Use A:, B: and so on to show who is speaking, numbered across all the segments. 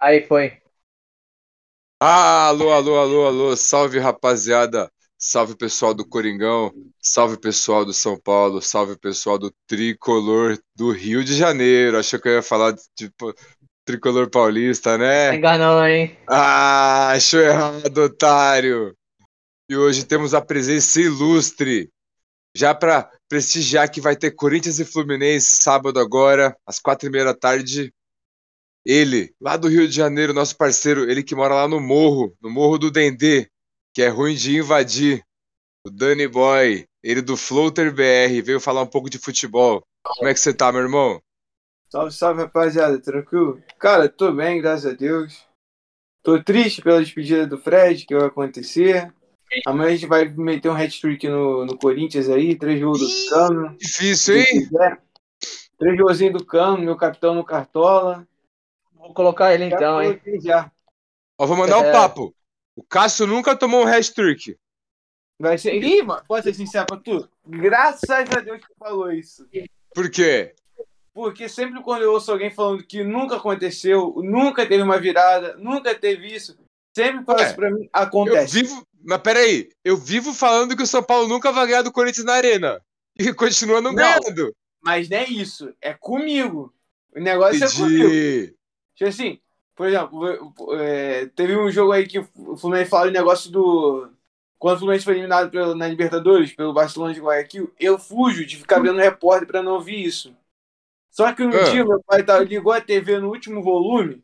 A: Aí foi.
B: Ah, alô, alô, alô, alô. Salve, rapaziada. Salve, pessoal do Coringão. Salve, pessoal do São Paulo. Salve, pessoal do Tricolor do Rio de Janeiro. Achou que eu ia falar de tipo, Tricolor Paulista, né?
A: Enganou, hein?
B: Ah, achou errado, otário. E hoje temos a presença ilustre. Já para prestigiar que vai ter Corinthians e Fluminense sábado agora, às quatro e meia da tarde. Ele, lá do Rio de Janeiro, nosso parceiro, ele que mora lá no morro, no Morro do Dendê, que é ruim de invadir. O Danny Boy, ele do Floater BR, veio falar um pouco de futebol. Como é que você tá, meu irmão?
C: Salve, salve, rapaziada, tranquilo? Cara, tô bem, graças a Deus. Tô triste pela despedida do Fred, que vai acontecer. Amanhã a gente vai meter um hat-trick no, no Corinthians aí, três gols do Cano.
B: Difícil, hein?
C: Três golzinhos do Cano, meu capitão no Cartola.
A: Vou colocar ele então,
C: já
A: hein?
C: Já.
B: Ó, vou mandar
A: É.
B: um papo. O Cássio nunca tomou um hat-trick.
C: Vai ser. Ih, mano, posso ser sincero pra tu? Graças a Deus que falou isso.
B: Por quê?
C: Porque sempre quando eu ouço alguém falando que nunca aconteceu, nunca teve uma virada, nunca teve isso, sempre fala isso pra mim,
B: Eu
C: acontece.
B: vivo. Mas peraí, eu vivo falando que o São Paulo nunca vai ganhar do Corinthians na arena. E continua não,
C: Não.
B: ganhando.
C: Mas não é isso, é comigo. O negócio é comigo. Tipo assim, por exemplo, é, teve um jogo aí que o Fluminense falou o negócio do. Quando o Fluminense foi eliminado pelo- na Libertadores, pelo Barcelona de Guayaquil, eu fujo de ficar vendo repórter pra não ouvir isso. Só que um
B: Ah.
C: dia meu pai tá- ligou a TV no último volume,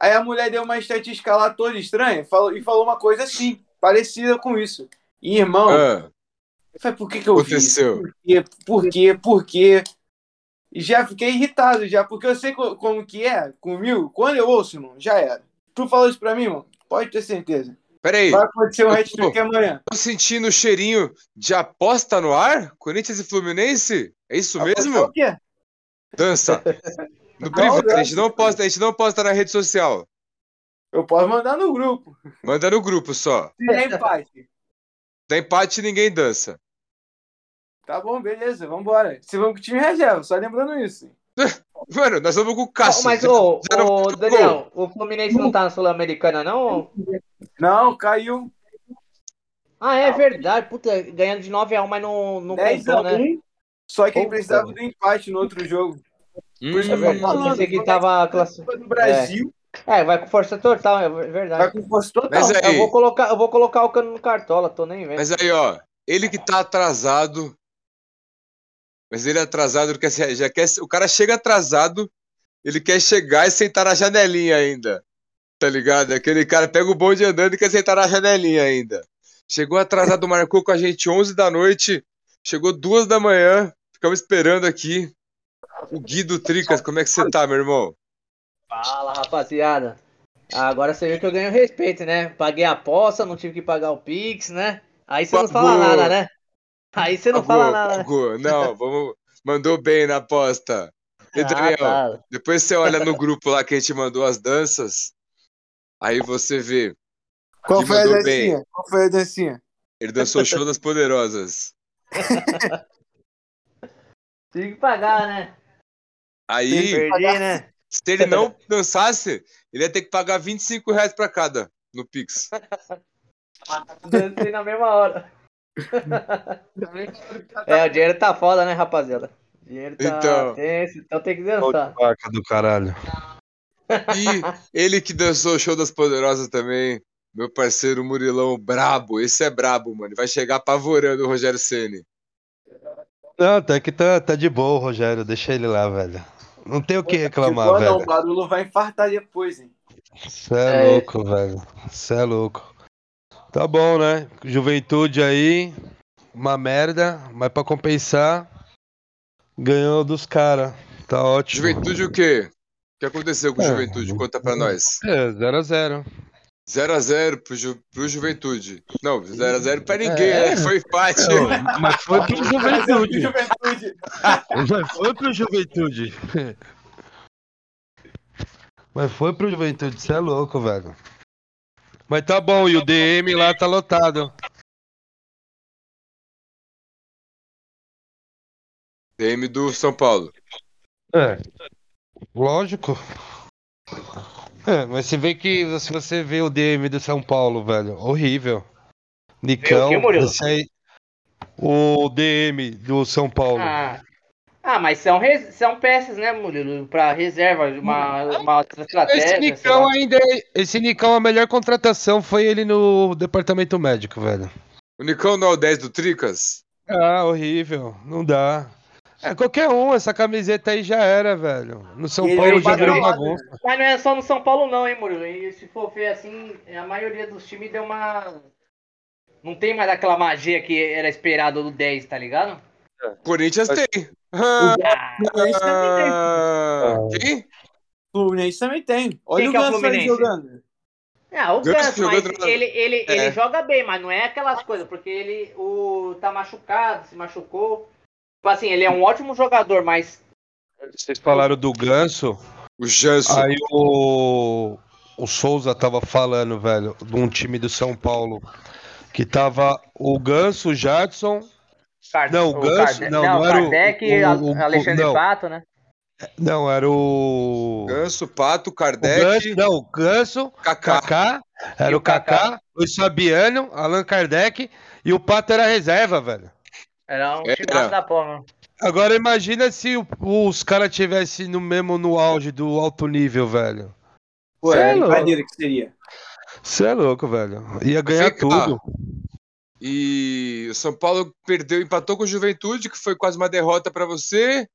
C: aí a mulher deu uma estatística lá toda estranha falou, e falou uma coisa assim, parecida com isso. E, irmão,
B: Ah,
C: eu falei, por que, que eu vi isso?
B: aconteceu.
C: Por quê? Por quê? Por quê? E já fiquei irritado, já, porque eu sei co- como que é comigo. Quando eu ouço, irmão, já era. Tu falou isso pra mim, irmão? Pode ter certeza.
B: Peraí,
C: Vai acontecer um hat-trick amanhã.
B: tô sentindo o cheirinho de aposta no ar? Corinthians e Fluminense? É isso
C: Apostar
B: mesmo?
C: O quê?
B: Dança. No privado, a gente não posta, a gente não posta na rede social.
C: Eu posso mandar no grupo.
B: Manda no grupo só.
C: Se der empate.
B: Dá empate ninguém dança.
C: Tá bom, beleza, vambora. Se vamos com o time reserva, só lembrando isso.
B: Mano, nós vamos com o Cássio.
A: Mas, ô, ô, Daniel, o Fluminense não tá na Sul-Americana, não?
C: Não, caiu
A: Ah, é verdade. Puta, ganhando de 9x1, mas não, não
C: 10
A: contou,
C: a 1.
A: né?
C: Só que ele precisava do empate no outro jogo. Por isso que
A: É
C: eu tô
A: verdade,
C: falando,
A: pensei que tava
C: a do Brasil
A: É, vai com força total, é verdade.
C: vai com força total.
B: Mas é-
A: Eu vou colocar, eu vou colocar o cano no cartola, tô nem vendo.
B: Mas aí, ó, ele que tá atrasado. Mas ele é atrasado, quer, já quer, o cara chega atrasado, ele quer chegar e sentar na janelinha ainda. Tá ligado? Aquele cara pega o bonde andando e quer sentar na janelinha ainda. Chegou atrasado, marcou com a gente 11 da noite, chegou 2 da manhã, ficamos esperando aqui. O Guido Tricas, como é que você tá, meu irmão?
A: Fala, rapaziada. Agora você viu que eu ganho respeito, né? Paguei a aposta, não tive que pagar o Pix, né? Aí você não fala
B: Pagou.
A: nada, né? Aí você não fala nada.
B: pagou. Não, vamos. Mandou bem na aposta. E Daniel,
A: Ah, tá.
B: Depois você olha no grupo lá que a gente mandou as danças. Aí você vê.
C: Qual foi a
B: mandou
C: dancinha? Qual foi a dancinha?
B: Ele dançou o show das poderosas.
A: Tive que pagar, né?
B: Aí,
A: Perdi, né?
B: se ele não dançasse, ele ia ter que pagar 25 reais pra cada no Pix.
A: Dancei na mesma hora. É, o dinheiro tá foda, né, rapaziada? O dinheiro tá
B: Então.
A: tenso, então tem que dançar.
D: vaca do caralho.
B: E ele que dançou o show das poderosas também. Meu parceiro Murilão Brabo. Esse é brabo, mano. Vai chegar apavorando o Rogério Ceni.
D: Não, até que tá, tá de boa, Rogério. Deixa ele lá, velho. Não tem o que reclamar,
C: Tipo, não, o
D: velho.
C: Barulho vai infartar depois, hein?
D: Você é,
A: É.
D: louco, velho. Você é louco. Tá bom, né? Juventude aí, uma merda, mas pra compensar, ganhou dos caras. Tá ótimo.
B: Juventude o quê? O que aconteceu com o
D: É.
B: Juventude? Conta pra nós.
D: É, 0x0.
B: 0x0 pro, Ju, pro Juventude. Não, 0x0 pra ninguém,
D: É.
B: né? Foi empate.
D: Mas foi pro Juventude.
C: Juventude.
D: Mas foi pro Juventude. Mas foi pro Juventude, você é louco, velho. Mas tá bom, e o DM lá tá lotado.
B: DM do São Paulo.
D: É. Lógico. É, mas você vê que se você vê o DM do São Paulo, velho, horrível. Nicão,
A: o
D: aí, o DM do São Paulo.
A: Ah, ah mas são, res- são peças, né, Murilo? Pra reserva, uma, uma estratégia.
D: esse Nicão ainda, é- esse Nicão a melhor contratação foi ele no departamento médico, velho.
B: O Nicão não é o 10 do Tricas?
D: Ah, horrível, não dá. É, qualquer um, essa camiseta aí já era, velho. No São
C: E
D: Paulo
C: veio
D: já virou bagunça.
A: Mas não é só no São Paulo, não, hein, Murilo? E se for ver assim, a maioria dos times deu uma. Não tem mais aquela magia que era esperado do 10, tá ligado?
B: Corinthians tem.
A: Ah,
C: Fluminense também tem.
B: Ah, Quem?
C: Fluminense também tem. Olha
A: Quem
C: o
A: que é o
C: Ganso
A: Fluminense?
C: jogando.
A: ah, o
B: Ganso
A: Ganso, mas ele, ele,
B: É.
A: ele joga bem, mas não é aquelas coisas, porque ele o, tá machucado, se machucou. Tipo assim, ele é um ótimo jogador, mas.
D: Vocês falaram do Ganso,
B: O Janso.
D: aí o, o Souza tava falando, velho, de um time do São Paulo. Que tava o Ganso, o Jadson.
A: Car-
D: Não, o Ganso-
A: Karde-
D: não, não era o-
A: Kardec,
D: o-
A: a-
D: o- o-
A: Alexandre
D: não.
A: Pato, né?
D: Não, era o.
B: Ganso, Pato,
D: O
B: Kardec,
D: Ganso, não, o Ganso,
B: Kaká.
D: Kaká, era o
A: o Kaká.
D: Kaká, o Fabiano, Allan Kardec e o Pato era reserva, velho.
A: Era um time da porra.
D: Agora imagina se o- os caras tivessem no mesmo no auge do alto nível, velho.
C: Pô,
D: Cê
C: é
D: é
C: que seria.
D: Você é louco, velho. Ia ganhar tudo.
B: E o São Paulo perdeu, empatou com o Juventude, que foi quase uma derrota pra você.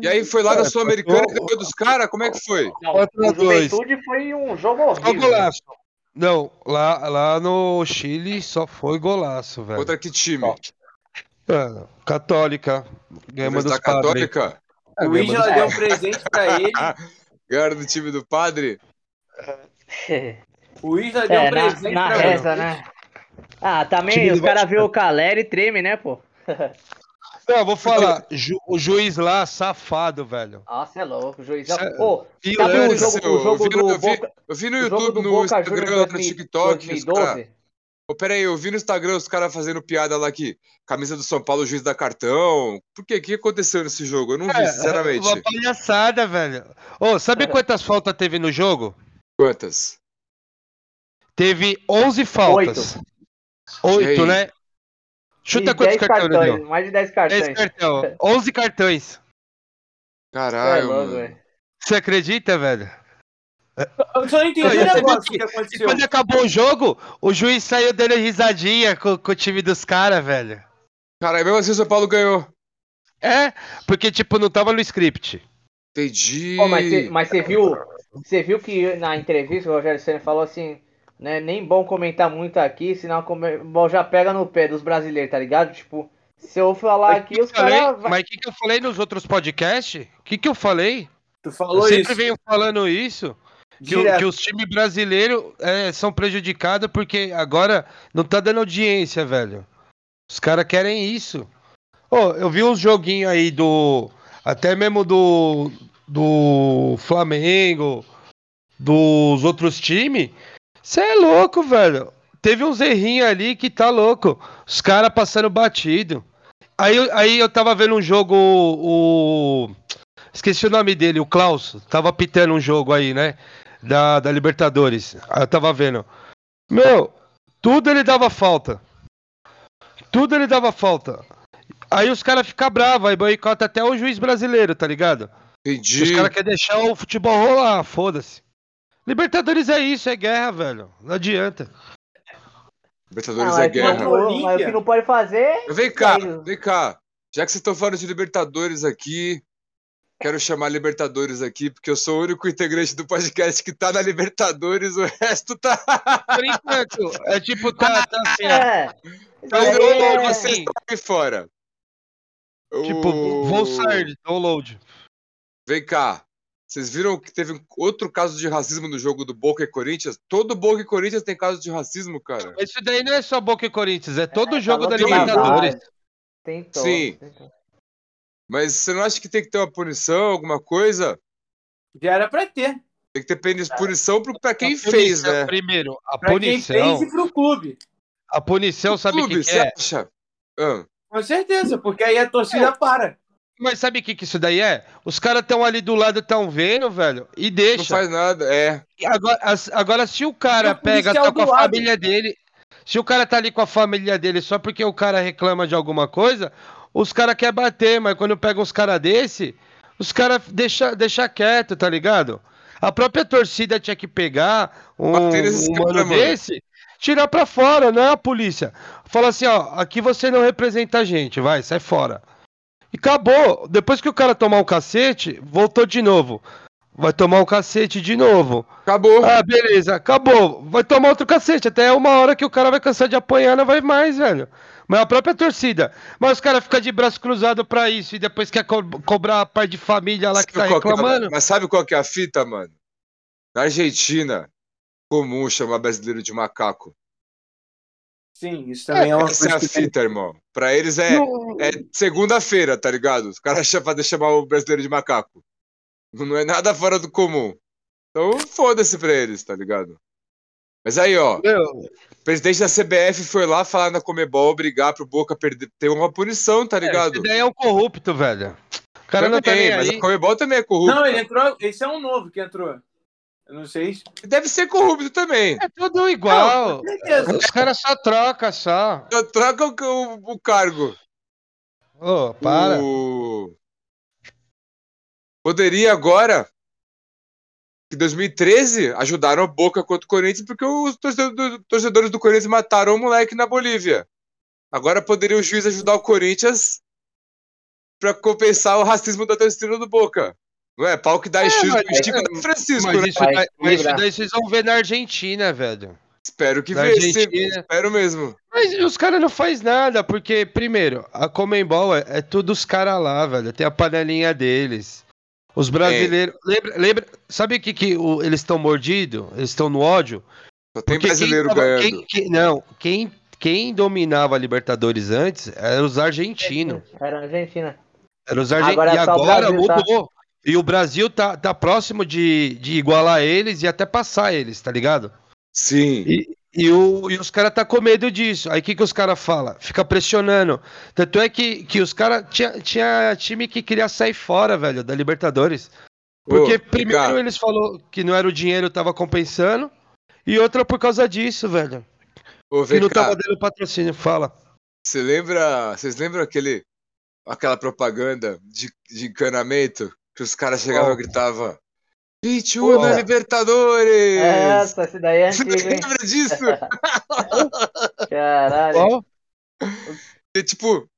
B: E aí foi lá na
D: É,
B: Sul-Americana e ganhou dos caras. Como é que foi?
A: Não, o
D: dois.
A: Juventude foi um jogo
D: Só
A: horrível.
D: golaço. Não, lá, lá no Chile só foi golaço, velho.
B: Contra que time?
D: É, católica. Ganhamos dos padres.
B: Católica?
D: É,
C: O Isla
D: dos
C: deu um presente pra ele.
B: Ganharam do time do padre?
C: O Isla deu
A: É,
C: um
A: na,
C: presente
A: na
C: pra
A: reza,
C: ele.
A: né? Ah, também os caras viram o Caleri e treme, né, pô?
D: Não, vou falar. Ju- o juiz lá, safado, velho.
A: Nossa, é louco, o juizão.
D: Isso é-
A: Pô, sabe o jogo, o jogo
B: eu vi no-
A: do
B: eu vi-
A: Boca,
B: Eu vi no YouTube, no
A: Boca
B: Instagram,
A: Juniors
B: no
A: 2000
B: TikTok, os caras.
A: 2012?
B: Ô, peraí, eu vi no Instagram os caras fazendo piada lá que camisa do São Paulo, o juiz da cartão. Por quê? O que aconteceu nesse jogo? Eu não vi,
D: É,
B: sinceramente.
D: Uma palhaçada, velho. Ô, sabe quantas faltas teve no jogo?
B: Quantas?
D: Teve 11 faltas.
B: E aí?
D: 8, né? Chuta
A: E
D: quantos
A: 10
D: cartões
A: cartões,
D: deu?
A: mais de 10
D: 10
A: cartões.
D: cartões. 11 cartões.
A: É
B: Caralho,
A: louco, velho.
D: Você acredita, velho?
C: Eu só não entendi o negócio que
D: que-
C: aconteceu.
D: Quando acabou o jogo, o juiz saiu dando risadinha com, com o time dos caras, velho.
B: Caralho, mesmo assim o São Paulo ganhou.
D: É, porque, tipo, não tava no script.
B: Entendi.
A: Pô, mas você viu, você viu que na entrevista o Rogério Senna falou assim, né, nem bom comentar muito aqui, senão come- bom, já pega no pé dos brasileiros, tá ligado? Tipo, se eu falar aqui, os
D: Falei-
A: caras...
D: mas o que, que eu falei nos outros podcasts? O que, que eu falei?
C: Tu
D: Eu
C: falou
D: sempre
C: isso.
D: venho falando isso. Que, o- que os times brasileiros é, são prejudicados porque agora não tá dando audiência, velho. Os caras querem isso. Ô, eu vi uns joguinhos aí do. Até mesmo do. Do Flamengo, dos outros times. Você é louco, velho. Teve uns errinhos ali que tá louco. Os caras passando batido. Aí, eu- aí eu tava vendo um jogo. O. Esqueci o nome dele, o Klaus. Tava pitando um jogo aí, né? Da, da Libertadores. Aí eu tava vendo. Meu, tudo ele dava falta. Tudo ele dava falta. Aí os caras ficam bravos, aí boicota até o juiz brasileiro, tá ligado?
B: Entendi.
D: Os caras querem deixar o futebol rolar, foda-se. Libertadores é isso, é guerra, velho. Não adianta.
B: Libertadores
A: Não,
B: é
A: mas, que
B: guerra.
A: não- mas o que não pode fazer...
B: Vem cá,
A: Aí-
B: vem cá. Já que vocês estão falando de Libertadores aqui, quero chamar Libertadores aqui, porque eu sou o único integrante do podcast que tá na Libertadores, o resto tá.
D: Por enquanto, é tipo, tá, tá assim.
A: É,
B: Mas
A: é-
B: vocês estão aqui fora.
D: Tipo,
B: O-
D: vou sair, download.
B: Vem cá. Vocês viram que teve outro caso de racismo no jogo do Boca e Corinthians? Todo Boca e Corinthians tem caso de racismo, cara.
D: Isso daí não é só Boca e Corinthians, é todo
A: É,
D: jogo da Libertadores.
A: Tem
B: Sim. Mas você não acha que tem que ter uma punição, alguma coisa?
C: Já era pra ter.
B: Tem que ter punição pro- pra quem
D: A
B: fez,
D: punição,
B: né?
D: Primeiro, a
C: Pra quem
D: punição.
C: fez e pro clube.
D: A punição, sabe o que, que
B: você
D: é?
B: acha? Ah,
C: Com certeza, porque aí a torcida para.
D: Mas sabe o que, que isso daí é? Os caras estão ali do lado, estão vendo, velho, e
B: Não
D: deixa.
B: faz nada, é.
D: E Agora, agora, se o cara
C: o
D: pega, tá com a
C: do lado.
D: família dele. Se o cara tá ali com a família dele só porque o cara reclama de alguma coisa, os caras querem bater, mas quando pega uns caras desse, os caras deixa, deixa quieto, tá ligado? A própria torcida tinha que pegar um, um mano. desse, tirar pra fora, não é a polícia. Fala assim, ó, aqui você não representa a gente, vai, sai fora. E acabou. Depois que o cara tomar o cacete, voltou de novo. Vai tomar o cacete de novo.
B: Acabou.
D: Ah, beleza, acabou. Vai tomar outro cacete. Até uma hora que o cara vai cansar de apanhar, não vai mais, velho. Mas a própria torcida. Mas os caras ficam de braço cruzado pra isso e depois quer co- cobrar a parte de família lá que tá
B: Sabe que é a-
D: reclamando.
B: mas sabe qual que é a fita, mano? Na Argentina, comum chamar brasileiro de macaco.
C: Sim, isso também é, uma
B: Essa é
C: coisa
B: a
C: que tem.
B: fita, irmão. Pra eles é,
D: Não-
B: é segunda-feira, tá ligado? Os caras pra chamar o brasileiro de macaco. Não é nada fora do comum. Então foda-se pra eles, tá ligado? Mas aí, ó,
D: Meu,
B: o presidente da CBF foi lá falar na Comebol, brigar pro Boca perder, ter uma punição, tá ligado?
D: esse daí é um corrupto, velho. O cara não tá
B: Também, mas
D: aí.
B: a Comebol também é corrupto.
C: Não, ele entrou. Esse é um novo que entrou. Eu não sei. se-
B: Deve ser corrupto também.
D: É tudo igual.
C: Certeza.
D: Os caras só trocam só.
B: Só Troca o, o- o cargo.
D: Ô, para.
B: O- Poderia agora, que 2013 ajudaram a Boca contra o Corinthians porque os torcedores, do Corinthians mataram o moleque na Bolívia. Agora poderia o juiz ajudar o Corinthians pra compensar o racismo da torcida do Boca. Não é? Pau que dá X
D: mas-
B: pro Chico da Francisco,
D: Mas
B: né?
D: isso,
A: Vai
D: mas isso daí vocês vão ver na Argentina, velho.
B: Espero que veja. Espero mesmo.
D: Mas os caras não faz nada, porque, primeiro, a Comembol é, é tudo os caras lá, velho. Tem a panelinha deles. Os brasileiros. Lembra, lembra, sabe o que, que o- eles estão mordidos? Eles estão no ódio?
B: Só tem
D: Porque
B: brasileiro
D: quem
B: ganhando.
D: quem- quem- não, quem, quem dominava a Libertadores antes eram os argentinos.
A: Era Argentina.
D: Eram os argentinos.
A: Agora
D: E
A: é
D: agora
A: tá?
D: mudou. E o Brasil tá, tá próximo de, de igualar eles e até passar eles, tá ligado?
B: Sim.
D: E, e, o, e os caras tá com medo disso. Aí o que, que os caras falam? Fica pressionando. Tanto é que, que os caras. Tinha, tinha time que queria sair fora, velho, da Libertadores. Porque
B: Ô,
D: primeiro
B: Ricardo,
D: eles falou que não era o dinheiro tava compensando. E outra por causa disso, velho.
B: ô,
D: Que não tava dando patrocínio. Fala.
B: Você lembra. Vocês lembram aquele. Aquela propaganda de, de encanamento? Que os caras chegavam
D: Qual?
B: e gritavam. 21 na
A: Porra.
B: Libertadores!
A: Essa, esse daí é
B: Você
A: antigo, hein?
B: lembra disso?
A: Caralho.
D: Qual?
B: E, tipo,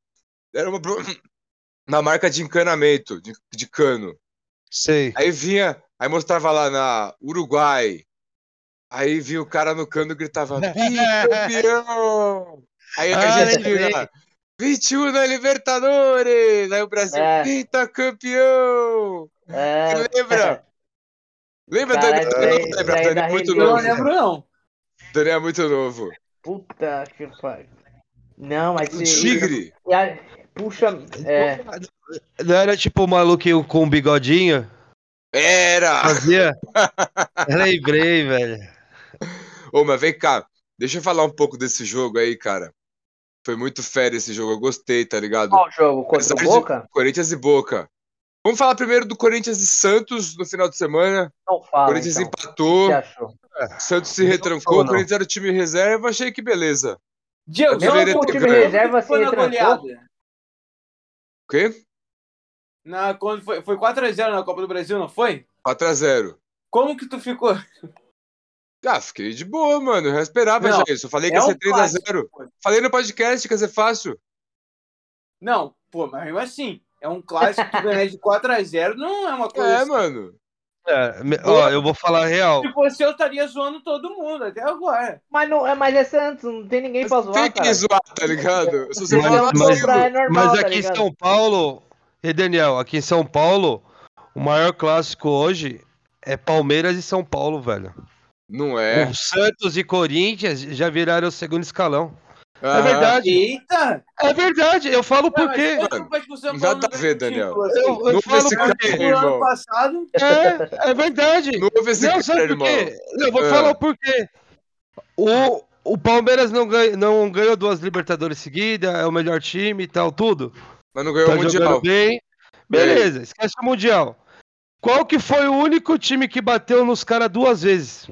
B: era uma, uma marca de encanamento, de, de cano.
D: Sei.
B: Aí vinha, aí mostrava lá na Uruguai. Aí vinha o cara no cano e gritava: Bicampeão! Aí a
D: Ah,
B: Argentina,
D: lembrei.
B: 21 na Libertadores! Aí o Brasil,
A: É.
B: pentacampeão!
A: É.
B: Lembra? Lembra,
A: Caralho,
B: Daniel?
A: isso
B: Não lembra, Daniel é muito
C: não
B: novo.
A: né?
C: lembro, não.
B: Daniel é muito novo.
A: Puta que pariu. Não, mas
B: O. Tigre.
A: Puxa. É.
D: Não era tipo o maluquinho com um bigodinho?
B: Era!
D: Fazia? Lembrei, velho.
B: Ô, mas vem cá. Deixa eu falar um pouco desse jogo aí, cara. Foi muito fera esse jogo. Eu gostei, tá ligado?
A: Qual jogo? Contra o
B: Apesar de-
A: Boca?
B: Corinthians e Boca. Vamos falar primeiro do Corinthians e Santos no final de semana.
A: Não
B: O
A: fala.
B: Corinthians
A: Então. O
B: empatou,
A: achou?
B: Santos se
D: Não
B: retrancou, o
D: não.
B: Corinthians era o time reserva, achei que beleza.
C: Diego, que
B: ganho.
C: foi-
A: Reserva
C: foi
A: se
C: na
A: retrancou?
C: goleada?
B: O quê?
C: Na, quando foi, foi 4x0 na Copa do Brasil, não foi?
B: 4x0.
C: Como que tu ficou?
B: Ah, fiquei de boa, mano. Eu já esperava
C: Não,
B: já isso. Eu falei que
C: é
B: ia ser 3x0.
C: clássico, pô.
B: Falei no podcast que ia ser fácil.
C: Não, pô, mas mesmo assim, é um clássico que ganhar de 4x0 não é uma coisa.
B: É,
C: assim.
B: mano.
D: É, ó, eu vou falar a real.
C: Se fosse eu, estaria zoando todo mundo até agora.
A: Mas, não, é, mas é Santos, não tem ninguém pra zoar,
B: Tem que
A: cara.
B: zoar, tá ligado? Se você
D: Mas- mas-
A: é normal,
D: Mas
A: tá
D: aqui em
A: ligado?
D: São Paulo, e Daniel, aqui em São Paulo, o maior clássico hoje é Palmeiras e São Paulo, velho.
B: Não é.
D: O Santos e Corinthians já viraram o segundo escalão. É
B: Aham.
D: verdade.
C: Eita!
D: É verdade, eu falo por
C: Mas
D: quê.
C: não
B: a ver,
C: ganhar
B: Daniel.
D: Eu, eu
B: Não
D: falo
B: esse
D: por quê.
C: No ano passado,
D: É, é verdade.
B: Não houve esse
D: Não,
B: cara,
D: por
B: irmão.
D: quê? Eu vou
B: É.
D: falar o porquê. O, o Palmeiras não, ganha, não ganhou duas Libertadores seguidas, é o melhor time e tal, tudo.
B: Mas não ganhou
D: Tá
B: o Mundial.
D: jogando bem. Beleza, esquece o Mundial. Qual que foi o único time que bateu nos caras duas vezes?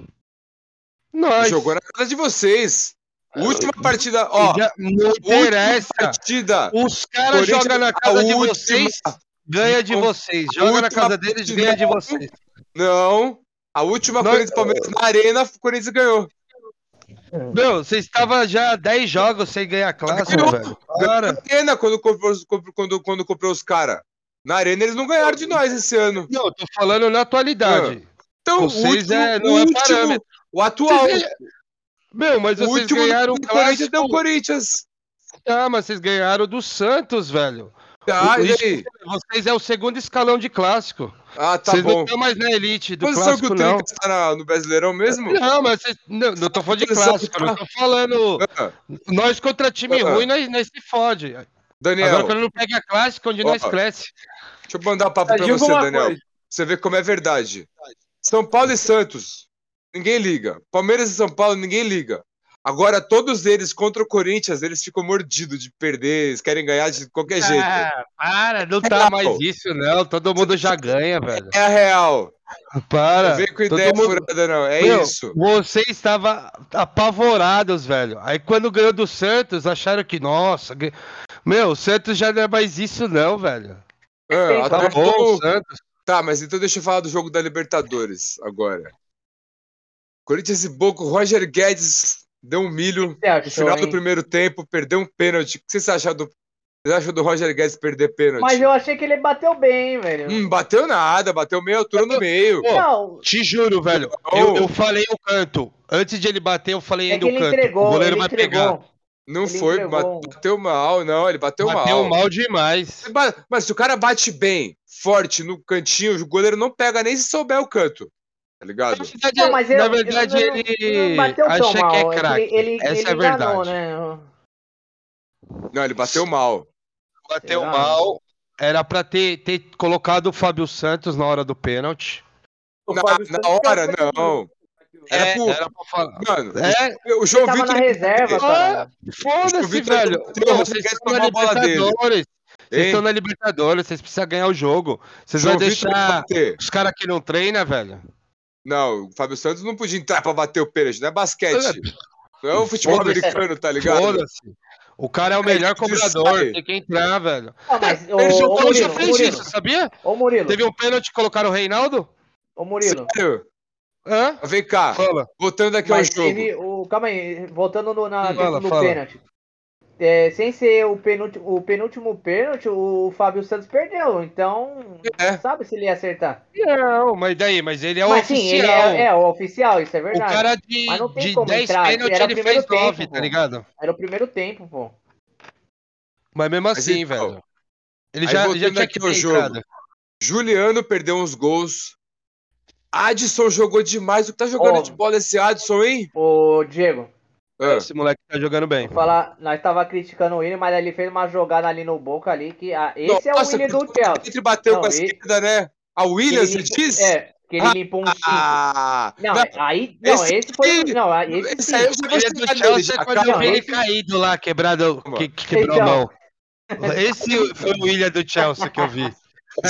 D: Nós.
B: Jogou na casa de vocês. Última partida, ó.
D: Já- não interessa.
B: partida.
D: Os caras jogam na casa de
B: última-
D: vocês, ganha de vocês. Joga na casa deles, ganha de vocês.
B: Não. A última Corinthians e Palmeiras na arena, o Corinthians ganhou.
D: Meu, vocês estavam já 10 jogos sem ganhar clássico,
B: Ganhou.
D: velho.
B: Na
D: Para.
B: arena, quando comprou, quando, quando comprou os caras. Na arena eles não ganharam de nós esse ano.
D: Não, eu tô falando na atualidade.
B: Então,
D: Vocês
B: o último,
D: é- não é
B: último-
D: parâmetro.
B: O atual.
D: Vocês ganha- Meu, mas
B: O
D: vocês
B: último
D: ganharam o
B: do Corinthians deu
D: clássico.
B: Corinthians.
D: Ah, mas vocês ganharam do Santos, velho.
B: Tá, e
D: Isso-
B: aí?
D: Vocês é o segundo escalão de clássico.
B: Ah, tá
D: vocês não
B: bom.
D: estão mais na elite do
B: Posição que
D: clássico,
B: o
D: não.
B: Tricas tá na- no Brasileirão mesmo?
D: Não, mas vocês. Não, não tô falando de clássico,
B: tá-
D: não tô falando.
B: Ah,
D: Nós contra time
B: Ah.
D: ruim, nós, nós se fode.
B: Daniel,
D: Agora quando não pega clássico, onde nós cresce.
B: deixa eu mandar um papo
C: Tá,
B: pra
C: diga
B: você, Daniel.
C: coisa.
B: Você vê como é verdade. São Paulo e Santos, ninguém liga. Palmeiras e São Paulo, ninguém liga. Agora, todos eles contra o Corinthians, eles ficam mordidos de perder, eles querem ganhar de qualquer jeito.
D: Ah, para, não tá
B: Real.
D: mais isso, não. Todo mundo já ganha, velho.
B: É a real.
D: Para.
B: Não vem com
D: todo
B: ideia
D: mundo-
B: furada, não. É
D: Meu,
B: isso.
D: Vocês estavam apavorados, velho. Aí quando ganhou do Santos, acharam que, nossa, ganha- meu, o Santos já não é mais isso, não, velho.
B: Ah,
D: Tá
B: até
D: bom, o Santos.
B: Tá, mas então deixa eu falar do jogo da Libertadores agora. Corinthians e Boca, o Roger Guedes deu um milho
A: Você
B: no
A: achou,
B: final do
A: hein?
B: primeiro tempo, perdeu um pênalti. O que vocês acharam do, vocês acham do Roger Guedes perder pênalti?
A: Mas eu achei que ele bateu bem, velho.
B: Hum, bateu nada, bateu meia altura no meio.
D: Pô,
A: Não,
D: Te juro, velho. Eu, eu falei o canto. Antes de ele bater, eu falei
A: é
D: ainda
A: que
D: o
A: ele
D: canto.
A: entregou,
D: o goleiro
A: ele
D: vai pegar.
A: entregou.
B: Não
A: ele
B: foi,
A: entregou.
B: bateu mal, não, ele bateu,
D: Bateu
B: mal.
D: mal demais.
B: Mas se o cara bate bem, forte, no cantinho, o goleiro não pega nem se souber o canto. Tá ligado?
D: Na verdade,
A: Não, mas
D: na
A: eu-
D: verdade
A: eu- eu-
D: ele acha
A: mal.
D: que
A: é
D: é
A: que
D: craque.
A: Ele, ele,
D: Essa
A: ele
D: é a
A: enganou,
D: verdade.
A: né?
B: Não, ele bateu mal.
D: Bateu
A: Será?
D: mal. Era pra ter, ter colocado o Fábio Santos na hora do pênalti.
B: Na, na hora, não. Era
D: É,
B: pro-
D: era pra falar.
B: Mano,
D: É,
B: o João Vitor.
A: na reserva, cara.
D: Foda-se, velho. Pô,
B: o
D: vocês estão na. Libertadores. Vocês estão na Libertadores, vocês precisam ganhar o jogo. Vocês vão
B: vai
D: deixar os caras que não treinam, velho?
B: Não, o Fábio Santos não podia entrar pra bater o pênalti, não é basquete. Não é o futebol americano, tá ligado?
D: Foda-se. O cara é o
B: Aí,
D: melhor
B: ele
D: cobrador, tem que entrar, velho.
A: Não, mas, ô,
D: Ele
A: ô,
D: já
A: Murilo, ô,
D: fez
A: Murilo,
D: isso, sabia?
A: ô, Murilo,
D: Teve um pênalti que colocaram o Reinaldo?
A: ô, Murilo.
B: Sério?
D: Hã?
B: Vem cá,
D: Fala.
B: voltando aqui ao
A: Mas
B: jogo.
A: teve o. Calma aí, voltando no, na
D: Fala,
A: do
D: fala.
A: pênalti. É, sem ser o penúltimo, o penúltimo pênalti, o Fábio Santos perdeu. Então,
B: É.
A: não sabe se ele ia acertar.
D: Não, mas daí, mas ele é o
A: mas sim, ele
D: oficial.
A: é, é o oficial, isso é
D: o
A: verdade.
D: cara de,
A: Mas não tem
D: de
A: como
D: 10
A: entrar,
D: pênaltis,
A: era o
D: ele
A: primeiro
D: fez 9,
A: tempo,
D: tá ligado?
A: Era o primeiro tempo, pô.
D: Mas mesmo
B: Mas
D: assim,
B: então,
D: velho. Ele já, já tinha
B: aqui
D: que ter
B: jogo. Juliano perdeu uns gols. Adson jogou demais. O que tá jogando
A: Ó.
B: de bola esse Adson, hein?
A: Ô, Diego,
B: Ah,
D: Esse moleque tá jogando bem.
A: vou falar, nós tava criticando o William, mas ele fez uma jogada ali no Boca ali que. Ah, esse é o
B: Nossa,
A: William do
B: que
A: Chelsea.
B: Entre bateu
A: Não,
B: com a
A: e-
B: esquerda, né? A
A: ele
B: você diz?
A: É, que ele limpou um.
B: Ah,
A: Não,
B: não,
A: aí. Não,
B: esse
A: esse, foi. Não, aí- esse,
B: esse aí eu já
D: Ele é
B: gostei
D: do Chelsea
B: já,
D: quando eu vi ele caído lá, quebrado, que, que quebrou
A: Então.
D: a mão. Esse foi o William do Chelsea que eu vi.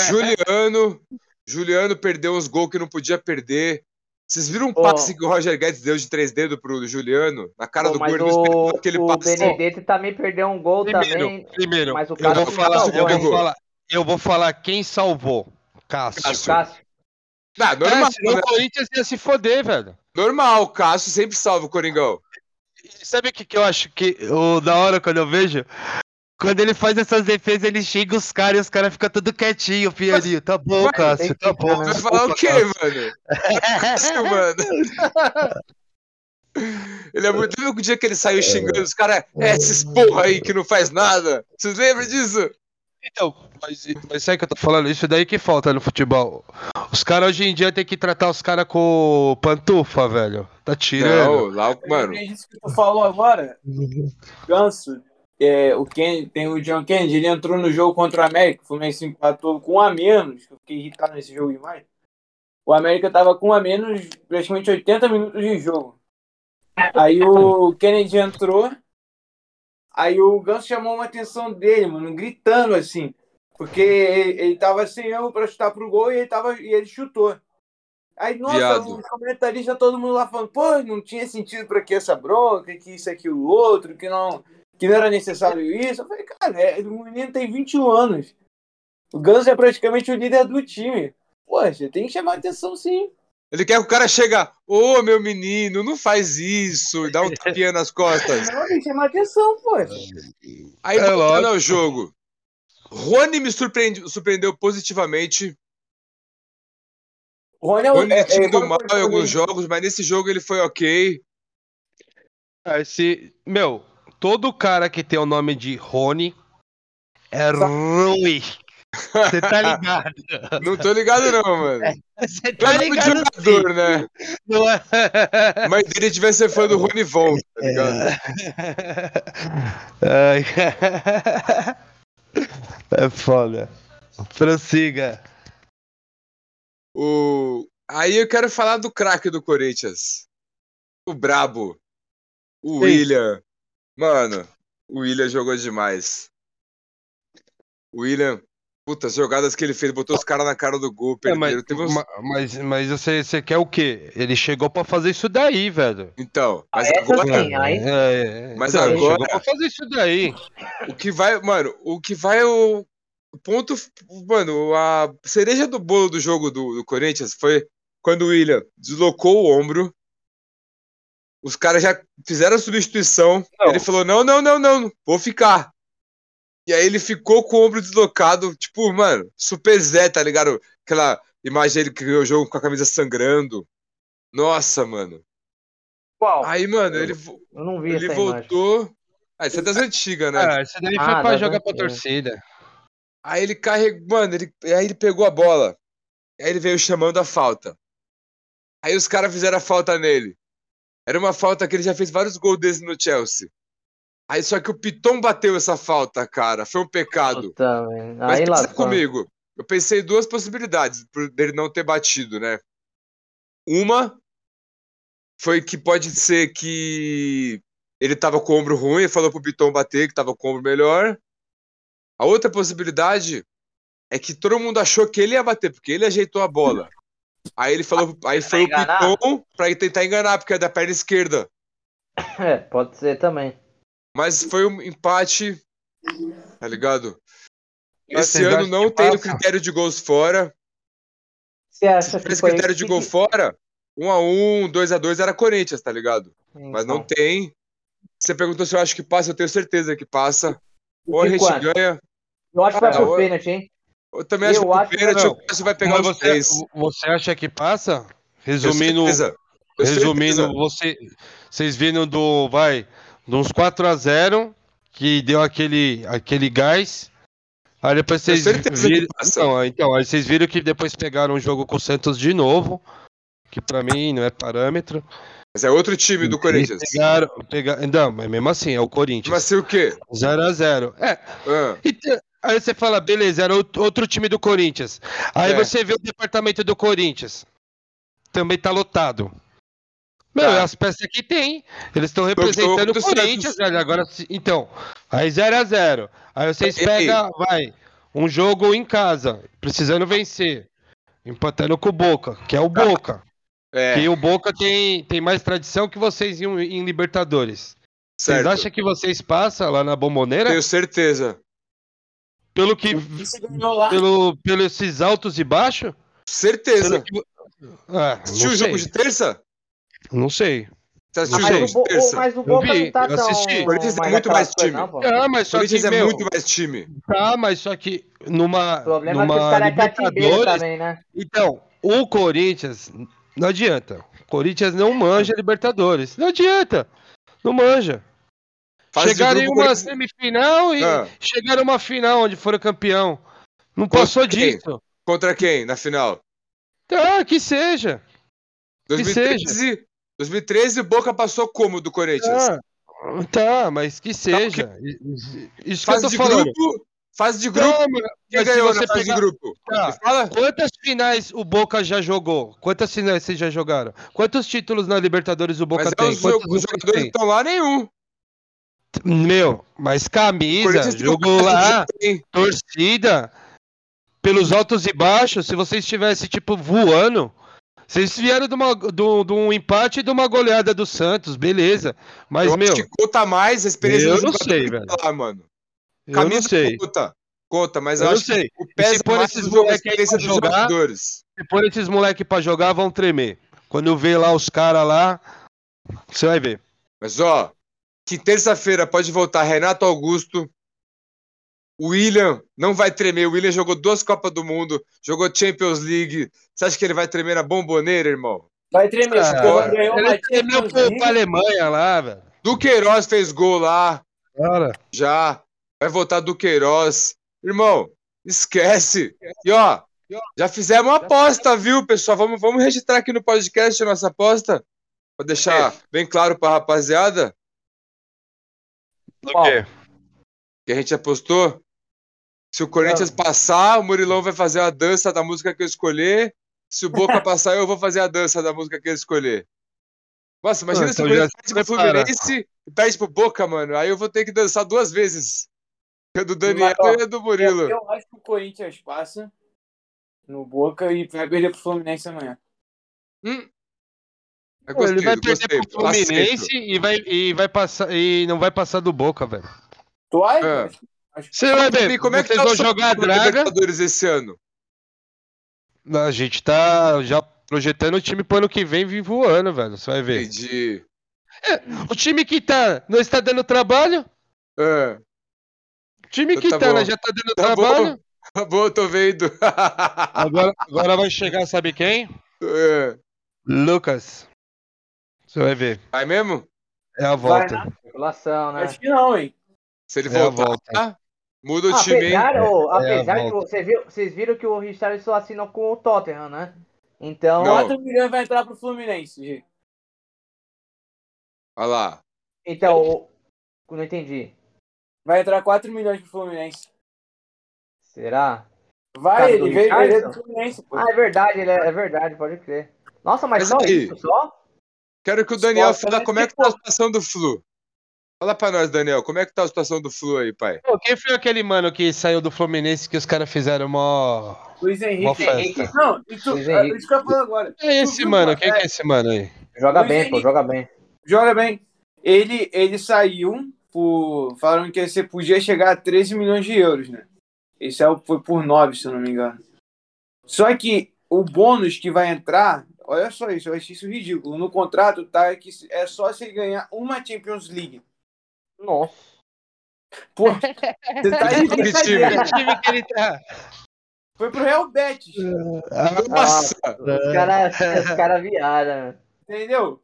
B: Juliano, Juliano perdeu uns gols que não podia perder. Vocês viram um
A: Ó.
B: passe que o Roger Guedes deu de três dedos pro Juliano? Na cara
A: Pô,
B: do não
A: o,
B: esperava aquele
A: o
B: passe.
A: Benedetti também perdeu um gol
D: Primeiro,
A: também.
D: primeiro,
A: mas o
D: eu
A: cara
D: vou
B: não
D: falar,
B: salvou,
D: eu vou falar, eu vou falar quem salvou. Cássio.
B: Cássio.
A: Cássio.
B: Ah, normal,
D: É, senão
B: né?
D: o Corinthians ia se foder, velho.
B: normal, o Cássio sempre salva o Coringão.
D: E sabe o que, que eu acho que o da hora quando eu vejo? Quando ele faz essas defesas, ele xinga os caras e os caras ficam tudo quietinho, pianinho. Tá bom,
B: Mas
D: Cássio, tá bom.
B: Vai falar o quê, mano? Cássio, mano. Ele é muito. Lembra o dia que ele saiu xingando os caras? É, esses porra aí que não faz nada. Vocês lembram disso?
D: Então, mas, mas sabe que eu tô falando? Isso daí que falta no futebol. Os caras hoje em dia tem que tratar os caras com pantufa, velho. Tá tirando.
B: Não, lá, mano.
C: Lembrei disso que tu falou agora. Ganso. É, o Ken, tem o John Kennedy, ele entrou no jogo contra o América. O Fluminense empatou com um a menos. que Eu fiquei irritado nesse jogo demais. O América tava com um a menos praticamente 80 minutos de jogo. Aí o Kennedy entrou. Aí o Ganso chamou uma atenção dele, mano, gritando assim. Porque ele, ele tava sem erro pra chutar pro gol e ele, tava, e ele chutou. Aí, nossa,
B: Viado.
C: os comentaristas, todo mundo lá falando, pô, não tinha sentido pra que essa bronca, que isso, aqui, o outro, que não, que não era necessário isso. Eu falei, cara, é, o menino tem 21 anos. O Ganso é praticamente o líder do time. Pô, você tem que chamar atenção sim.
B: Ele quer que o cara chega, ô meu menino, não faz isso, e dá um tapinha nas costas.
C: Não, tem que chamar atenção, pô.
B: Aí
D: É
B: voltando ao jogo. Rony me surpreende- surpreendeu positivamente.
C: Rony é o.
B: Rony
C: é- é-
B: ido mal em alguns jogos, mas nesse jogo ele foi ok.
D: Ah, Esse, meu, todo cara que tem o nome de Rony é ruim. Você tá ligado?
B: Não tô ligado não, mano.
D: Você tá
B: é nome de
D: ligado?
B: jogador, né?
D: Não é?
B: Mãe dele devia ser fã do Rony Von, tá ligado?
D: Ai. É foda. Prossiga.
B: O... Aí eu quero falar do craque do Corinthians. O Brabo. O
A: Sim.
B: William. Mano, o William jogou demais. O William, puta, as jogadas que ele fez, botou os caras na cara do gol,
D: É, mas,
B: perderam. Uns-
D: ma- mas, mas você, você quer o quê? Ele chegou pra fazer isso daí, velho.
B: Então, mas
A: essa
B: agora,
A: sim, aí-
D: É, é.
B: Mas
D: Então, ele
B: agora-
D: chegou pra fazer isso daí.
B: o que vai, mano, o que vai o o ponto, mano, a cereja do bolo do jogo do, do Corinthians foi quando o William deslocou o ombro. Os caras já fizeram a substituição.
A: Não.
B: Ele falou: não, não, não, não, vou ficar. E aí ele ficou com o ombro deslocado, tipo, mano, super Zé, tá ligado? Aquela imagem dele que ganhou o jogo com a camisa sangrando. Nossa, mano.
A: Qual?
B: Aí, mano, ele,
A: Eu não vi
B: ele
A: imagem.
B: voltou. Ah, isso é das antigas, né?
D: Ah, isso daí foi
A: Ah,
D: pra
A: das
D: jogar pra torcida.
B: Aí ele carregou, mano, ele, aí ele pegou a bola. Aí ele veio chamando a falta. Aí os caras fizeram a falta nele. Era uma falta que ele já fez vários gols desses no Chelsea. Aí só que o Piton bateu essa falta, cara. Foi um pecado.
A: Puta.
B: Mas
A: Aí
B: pensa
A: lascou.
B: comigo. Eu pensei em duas possibilidades dele não ter batido, né? Uma foi que pode ser que ele tava com o ombro ruim e falou pro Piton bater que tava com o ombro melhor. A outra possibilidade é que todo mundo achou que ele ia bater, porque ele ajeitou a bola. Aí ele falou, aí foi o? Piton pra ele tentar enganar, porque é da perna esquerda.
A: É, pode ser também.
B: Mas foi um empate, tá ligado? Esse ano não tem o critério de gols fora.
A: Você acha
B: Se
A: que foi
B: critério de gol
A: que-
B: fora, 1x1, 2x2 era Corinthians, tá ligado? Mas não
A: Então,
B: tem. Você perguntou se eu acho que passa, eu tenho certeza que passa. Ou a
A: De
B: gente ganha.
A: Eu acho que vai
B: Ah,
A: pro pênalti, hein?
B: Eu também acho
A: Eu
B: que o
D: não.
B: Cássio vai pegar
D: Mas
B: os
D: você,
B: três.
D: você acha que passa? Resumindo, resumindo,
B: certeza.
D: você, vocês viram do, vai, de uns 4 a 0 que deu aquele, aquele gás. Aí depois vocês viram,
B: passa.
D: então, então, aí vocês viram que depois pegaram o jogo com o Santos de novo, que pra mim não é parâmetro.
B: Mas é outro time do
D: E
B: Corinthians.
D: Pegaram, pegaram, não, mas mesmo assim, é o Corinthians.
B: Mas assim o quê?
D: 0 a 0 É,
B: Ah,
D: e aí você fala, beleza, era out- outro time do Corinthians. Aí
B: É.
D: você vê o departamento do Corinthians. Também tá lotado. Meu,
B: Tá.
D: as peças que tem. Eles estão representando
B: do
D: o Corinthians, velho. Agora, então, aí 0 a 0 Aí vocês pegam, vai, um jogo em casa, precisando vencer. Empatando com o Boca, que é o. Boca.
B: é,
D: Que o Boca tem, tem mais tradição que vocês em, em Libertadores. Vocês
B: certo.
D: acham que vocês passam lá na Bomboneira?
B: Tenho certeza.
D: Pelo que pelo, pelos esses altos e baixos?
B: Certeza.
D: Que... Ah,
B: Assistiu o jogo de terça?
D: Não sei.
B: Você
A: Ah,
B: assistiu o
A: mas,
B: jogo
A: o
B: de
A: o-
B: terça?
A: mas o Boca
D: vi,
A: não tá
D: eu
A: tão.
D: assisti.
B: O Corinthians é muito mais time.
A: não.
D: Ah, mas
B: O
D: só que,
B: Corinthians é
D: meu,
B: muito mais time.
D: tá, mas só que numa,
A: O problema é que os
D: numa
A: caras é também, né?
D: Então, o Corinthians, não adianta. O Corinthians não manja Libertadores. Não adianta. Não manja.
B: De
D: chegaram em uma semifinal e
B: Ah.
D: chegaram em uma final onde foram campeão. Não
B: Contra
D: passou
B: quem?
D: disso.
B: Contra quem na final?
D: Tá, que seja.
B: 2013, 2013 o Boca passou como do Corinthians?
D: Tá, tá mas que seja. Isso que eu
B: fase
D: tô
B: de
D: falando.
B: grupo? Fase de grupo?
D: Não,
B: Quem ganhou na fase
D: pegar-
B: de grupo?
D: Tá. Quantas finais o Boca já jogou? Quantas finais vocês já jogaram? Quantos títulos na Libertadores o Boca
B: Mas é
D: tem?
B: os,
D: Quantos
B: os jogadores estão lá nenhum.
D: Meu, mas camisa, jogo lá, torcida. pelos altos e baixos, se vocês estivessem, tipo, voando, vocês vieram de, uma, de, de um empate e de uma goleada do Santos, beleza. Mas,
B: eu
D: meu,
B: acho que conta mais a experiência
D: eu não sei, velho.
B: lá, mano.
D: eu não sei.
B: Conta, conta, mas
D: Eu
B: eu,
D: não
B: acho
D: sei.
B: que o pesa
D: se pôr esses
B: do jogo, a
D: moleque aí
B: experiência
D: pra jogar,
B: jogadores.
D: Se pôr esses moleque pra jogar, vão tremer. Quando eu ver lá os caras lá, você vai ver.
B: Mas, ó, que terça-feira pode voltar Renato Augusto. O William não vai tremer. O William jogou duas Copas do Mundo, jogou Champions League. Você acha que ele vai tremer na bomboneira, irmão?
C: Vai tremer,
D: Ah,
C: ela ganhou
D: Ele tremeu pro, pra Alemanha lá, velho.
B: Duqueiroz fez gol lá,
D: Cara.
B: já. Vai voltar Duqueiroz. Irmão, esquece. E ó, já fizemos uma aposta, viu, pessoal? Vamos, vamos registrar aqui no podcast a nossa aposta. Pra deixar bem claro pra rapaziada
D: Do
A: Qual?
D: quê?
B: que a gente apostou. Se o Corinthians passar, o Murilão vai fazer a dança da música que eu escolher. Se o Boca passar, eu vou fazer a dança da música que ele escolher. Nossa, imagina se o
D: então já
B: Corinthians perde pro. Fluminense e perde pro Boca, mano. Aí eu vou ter que dançar duas vezes. A do Daniel
C: Mas, ó,
B: e a do Murilo.
C: Eu, eu acho que o Corinthians passa no Boca e vai perder pro Fluminense amanhã.
B: Hum. Eu
D: Pô, ele
B: gostei,
D: vai perder
B: gostei.
D: pro Fluminense e vai, e vai passar e não vai passar do Boca, velho.
C: Tu acha?
B: É.
D: Você vai ver,
B: como é que
D: vocês
B: tá
D: vão jogar a draga.
B: Libertadores esse ano?
D: A gente tá já projetando o time pro ano que vem vir voando, velho. Você vai ver.
B: Entendi.
D: O time que tá não está dando trabalho?
B: É,
D: O time que
B: Tá
D: tá,
B: bom.
D: já tá dando
B: Tá
D: trabalho?
B: tá bom, tô vendo.
D: Agora, agora vai chegar, sabe quem?
B: É.
D: Lucas. Você vai ver.
B: Vai mesmo?
D: É a
C: Vai,
D: volta.
A: Especulação, né?
C: Acho que não, hein?
B: Se ele
D: É a
B: voltar, muda o time, hein?
A: apesar, ô,
D: É, é
A: apesar que
D: volta.
A: você viu, vocês viram que o Richardson assinou com o Tottenham, né? Então,
B: Não.
C: 4 milhões vai entrar pro Fluminense, G.
B: Olha lá.
A: então, o- não entendi.
C: Vai entrar 4 milhões pro Fluminense.
A: Será?
C: Vai, ele veio, ele veio do Fluminense, pô.
A: Ah, é verdade, ele é, é verdade, pode crer. Nossa, mas,
B: Mas
A: só
B: aí?
A: isso, só?
B: Quero que o Daniel
C: Nossa,
B: fale como é que tá a situação do Flu. Fala pra nós, Daniel, como é que tá a situação do Flu aí, pai?
D: Pô, quem foi aquele mano que saiu do Fluminense que os caras fizeram mó.
C: Luiz
D: mó
C: Henrique.
D: festa?
C: Não, isso,
A: Luiz
C: é,
A: Henrique.
C: isso que eu agora.
D: Quem é esse
C: viu,
D: mano? Quem que é esse mano aí?
A: Joga
C: Luiz
A: bem, pô,
C: Henrique.
A: joga bem.
C: Joga bem. Ele, ele saiu por. Falaram que você podia chegar a 13 milhões de euros, né? Esse é o- foi por 9, se eu não me engano. Só que o bônus que vai entrar, olha só isso, eu achei isso ridículo. No contrato tá que é só se ele ganhar uma Champions League.
A: Nossa.
C: Pô, você tá de brincadeira.
B: time?
D: Que time que ele tá?
C: Foi pro Real Betis,
B: Nossa!
A: Os caras os cara viaram.
C: entendeu?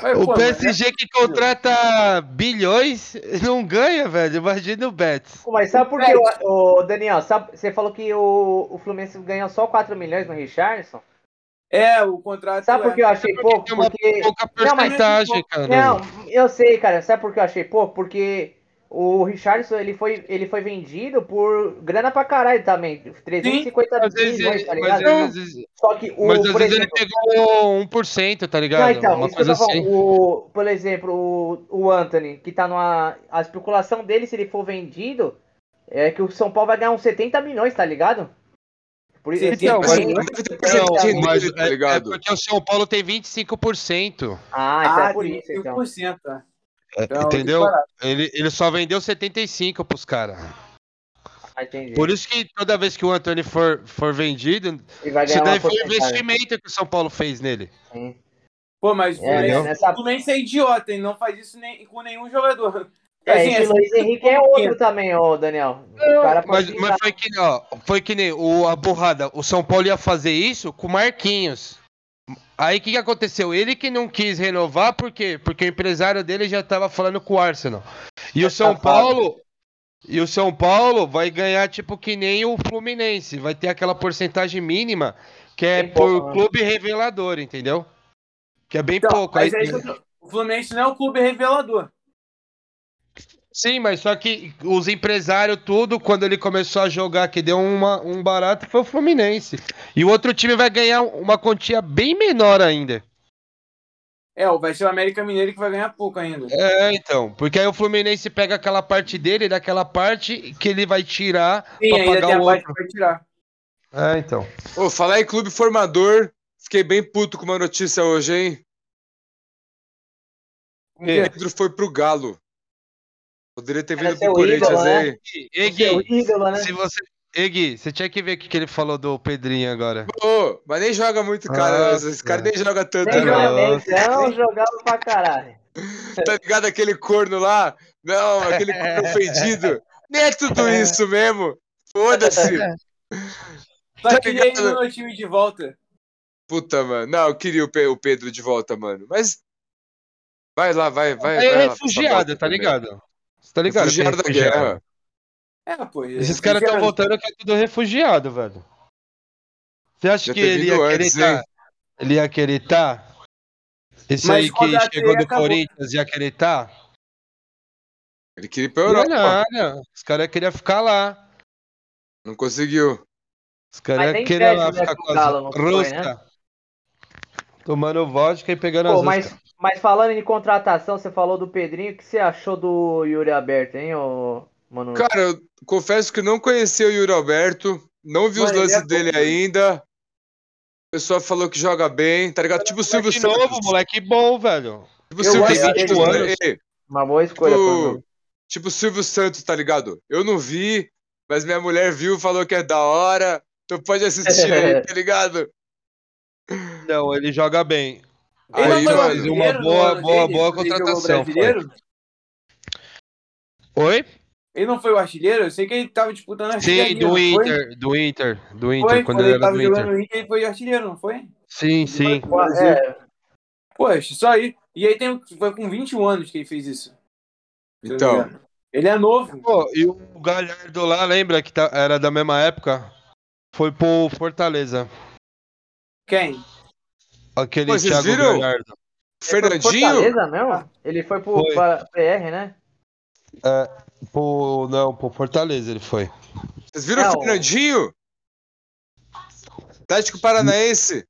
C: Mas,
D: O
C: pô,
D: PSG que contrata bilhões não ganha, velho. Imagina o Betis.
A: Mas sabe por que, o, o Daniel, sabe, você falou que o, o Fluminense ganhou só 4 milhões no Richardson?
C: É, o contrato.
A: Sabe por que
C: é.
A: eu achei pouco?
D: Uma
A: Porque...
D: pouca
A: Não, mas-
D: porcentagem, cara.
A: Não, eu sei, cara. Sabe por que eu achei pouco? Porque o Richardson ele foi, ele foi vendido por grana pra caralho também. 350
D: Às vezes,
A: milhões, tá
D: mas
A: ligado?
D: às vezes,
A: Só que o,
D: mas às
A: por
D: vezes
A: exemplo,
D: ele pegou 1%, tá ligado?
A: Não, então,
D: Uma coisa assim.
A: O, por exemplo, o, o Anthony, que tá numa. A especulação dele, se ele for vendido, é que o São Paulo vai ganhar uns 70 milhões, tá ligado? Por isso,
D: Então, mas-
B: Deve ter
D: mas
B: dele, tá
D: é, é porque o São Paulo tem 25%.
A: Ah, então
C: Ah,
A: é por isso, então.
C: 5%. tá?
D: é,
C: Então,
D: entendeu? Ele, ele só vendeu 75 pros caras.
A: Ah.
D: Por isso que toda vez que o Antônio for, for vendido,
A: Ele
D: isso daí foi um
A: porcentagem.
D: investimento que o São Paulo fez nele.
A: Sim.
C: Pô, mas o
A: É,
C: Fluminense,
A: nessa-
C: o Fluminense é idiota, hein? Não faz isso nem, com nenhum jogador.
A: É,
C: Assim,
A: esse
C: essa-
A: Luiz Henrique é outro também, ô Daniel. O cara
D: Mas, mas foi que ó, foi que nem o, a burrada. O São Paulo ia fazer isso com o Marquinhos. Aí o que, que aconteceu? Ele que não quis renovar, por quê? Porque o empresário dele já tava falando com o Arsenal. E o São. Paulo. E o São Paulo vai ganhar, tipo, que nem o Fluminense. Vai ter aquela porcentagem mínima que é
A: Bem
D: por
A: pouco, né?
D: clube revelador, entendeu? Que é bem
C: Então,
D: pouco.
C: mas
D: Aí-
C: é isso que eu tô- o Fluminense não é o clube revelador.
D: Sim, mas só que os empresários, tudo, quando ele começou a jogar, que deu uma, um barato, foi o Fluminense. E o outro time vai ganhar uma quantia bem menor ainda.
C: É, vai ser o América Mineiro que vai ganhar pouco ainda.
D: É, então. Porque aí o Fluminense pega aquela parte dele e daquela parte que ele vai tirar
C: Sim,
D: pra
C: ainda
D: pagar
C: tem a
D: o
C: parte
D: outro.
C: que vai tirar.
D: É, então.
B: Ô, falar em clube formador, fiquei bem puto com uma notícia hoje, hein? O. Pedro foi pro Galo. Poderia ter vindo pro Corinthians,
A: ídolo, né? ídolo, né?
D: se você. Egui, você tinha que ver o que ele falou do Pedrinho agora.
B: Ô, mas nem joga muito, cara.
D: Nossa.
B: Esse cara nem joga tanto,
A: Nem
D: É,
B: não.
A: não jogava pra caralho.
B: Tá ligado aquele corno lá? Não, aquele corno ofendido. Nem é tudo isso mesmo. Foda-se.
C: Só
B: Tá
C: queria ele
B: ligado?
C: no meu time de volta.
B: Puta, mano. Não, eu queria o Pe- o Pedro de volta, mano. Mas. Vai lá, vai, vai.
D: É
B: vai lá,
D: refugiado,
B: essa
D: tá ligado? Você tá ligado?
B: Refugiado da guerra.
C: É, pô.
D: Esses caras estão voltando que é tudo refugiado, velho. Você acha
B: Já
D: que ele ia querer
B: antes,
D: tá? Ele ia querer tá? Esse
C: Mas
D: aí que chegou do
C: acabou.
D: Corinthians ia querer tá?
B: Ele queria ir pra
D: Não,
B: Europa.
D: nada. Os caras queriam ficar lá.
B: Não conseguiu.
D: Os caras queriam lá
A: né,
D: ficar
A: com
D: com
A: o Galo, não
D: as
A: foi,
D: roscas.
A: né?
D: Tomando vodka e pegando
A: Pô,
D: as
A: mas. Mas falando em contratação, você falou do Pedrinho, o que você achou do Yuri Aberto, hein, ô, mano?
B: Cara, eu confesso que não conhecia o Yuri Alberto. Não vi os
C: Mano,
B: lances
C: é
B: dele
C: bom,
B: ainda. O pessoal falou que joga bem, tá ligado? Tipo o Silvio
D: De
B: Santos.
D: novo, moleque bom, velho.
B: Tipo o Silvio Santos. né?
A: Uma boa escolha.
B: Tipo, tipo o Silvio Santos, tá ligado? Eu não vi, mas minha mulher viu, falou que é da hora. Então pode assistir aí, tá ligado?
D: Não, ele joga bem.
C: Ele
B: Aí,
C: artilheiro
D: Uma
C: no
D: boa- boa-
C: dele,
D: boa contratação? Oi?
C: Ele não foi o artilheiro? Eu sei que ele tava disputando a
D: Sim, do? Inter, do Inter, do Inter,
C: Foi,
D: quando ele era
C: tava
D: do
C: jogando
D: Inter.
C: no Inter, ele foi artilheiro, não foi?
D: Sim, sim.
A: Pô, é,
C: Poxa, só aí. E aí tem, foi com 21 anos que ele fez isso.
B: Então.
C: Ele é novo.
D: Pô, e o Galhardo lá, lembra que tá- era da mesma época? Foi pro Fortaleza.
C: Quem?
D: Aquele
B: Pô, vocês
D: Thiago
B: viram?
D: Galhardo.
B: Fernandinho?
A: Fortaleza mesmo? Ele foi pro
D: Foi.
A: pra PR, né?
D: Pro, não, pro Fortaleza ele foi.
B: Vocês viram
A: É,
B: o Fernandinho? Tático Paranaense.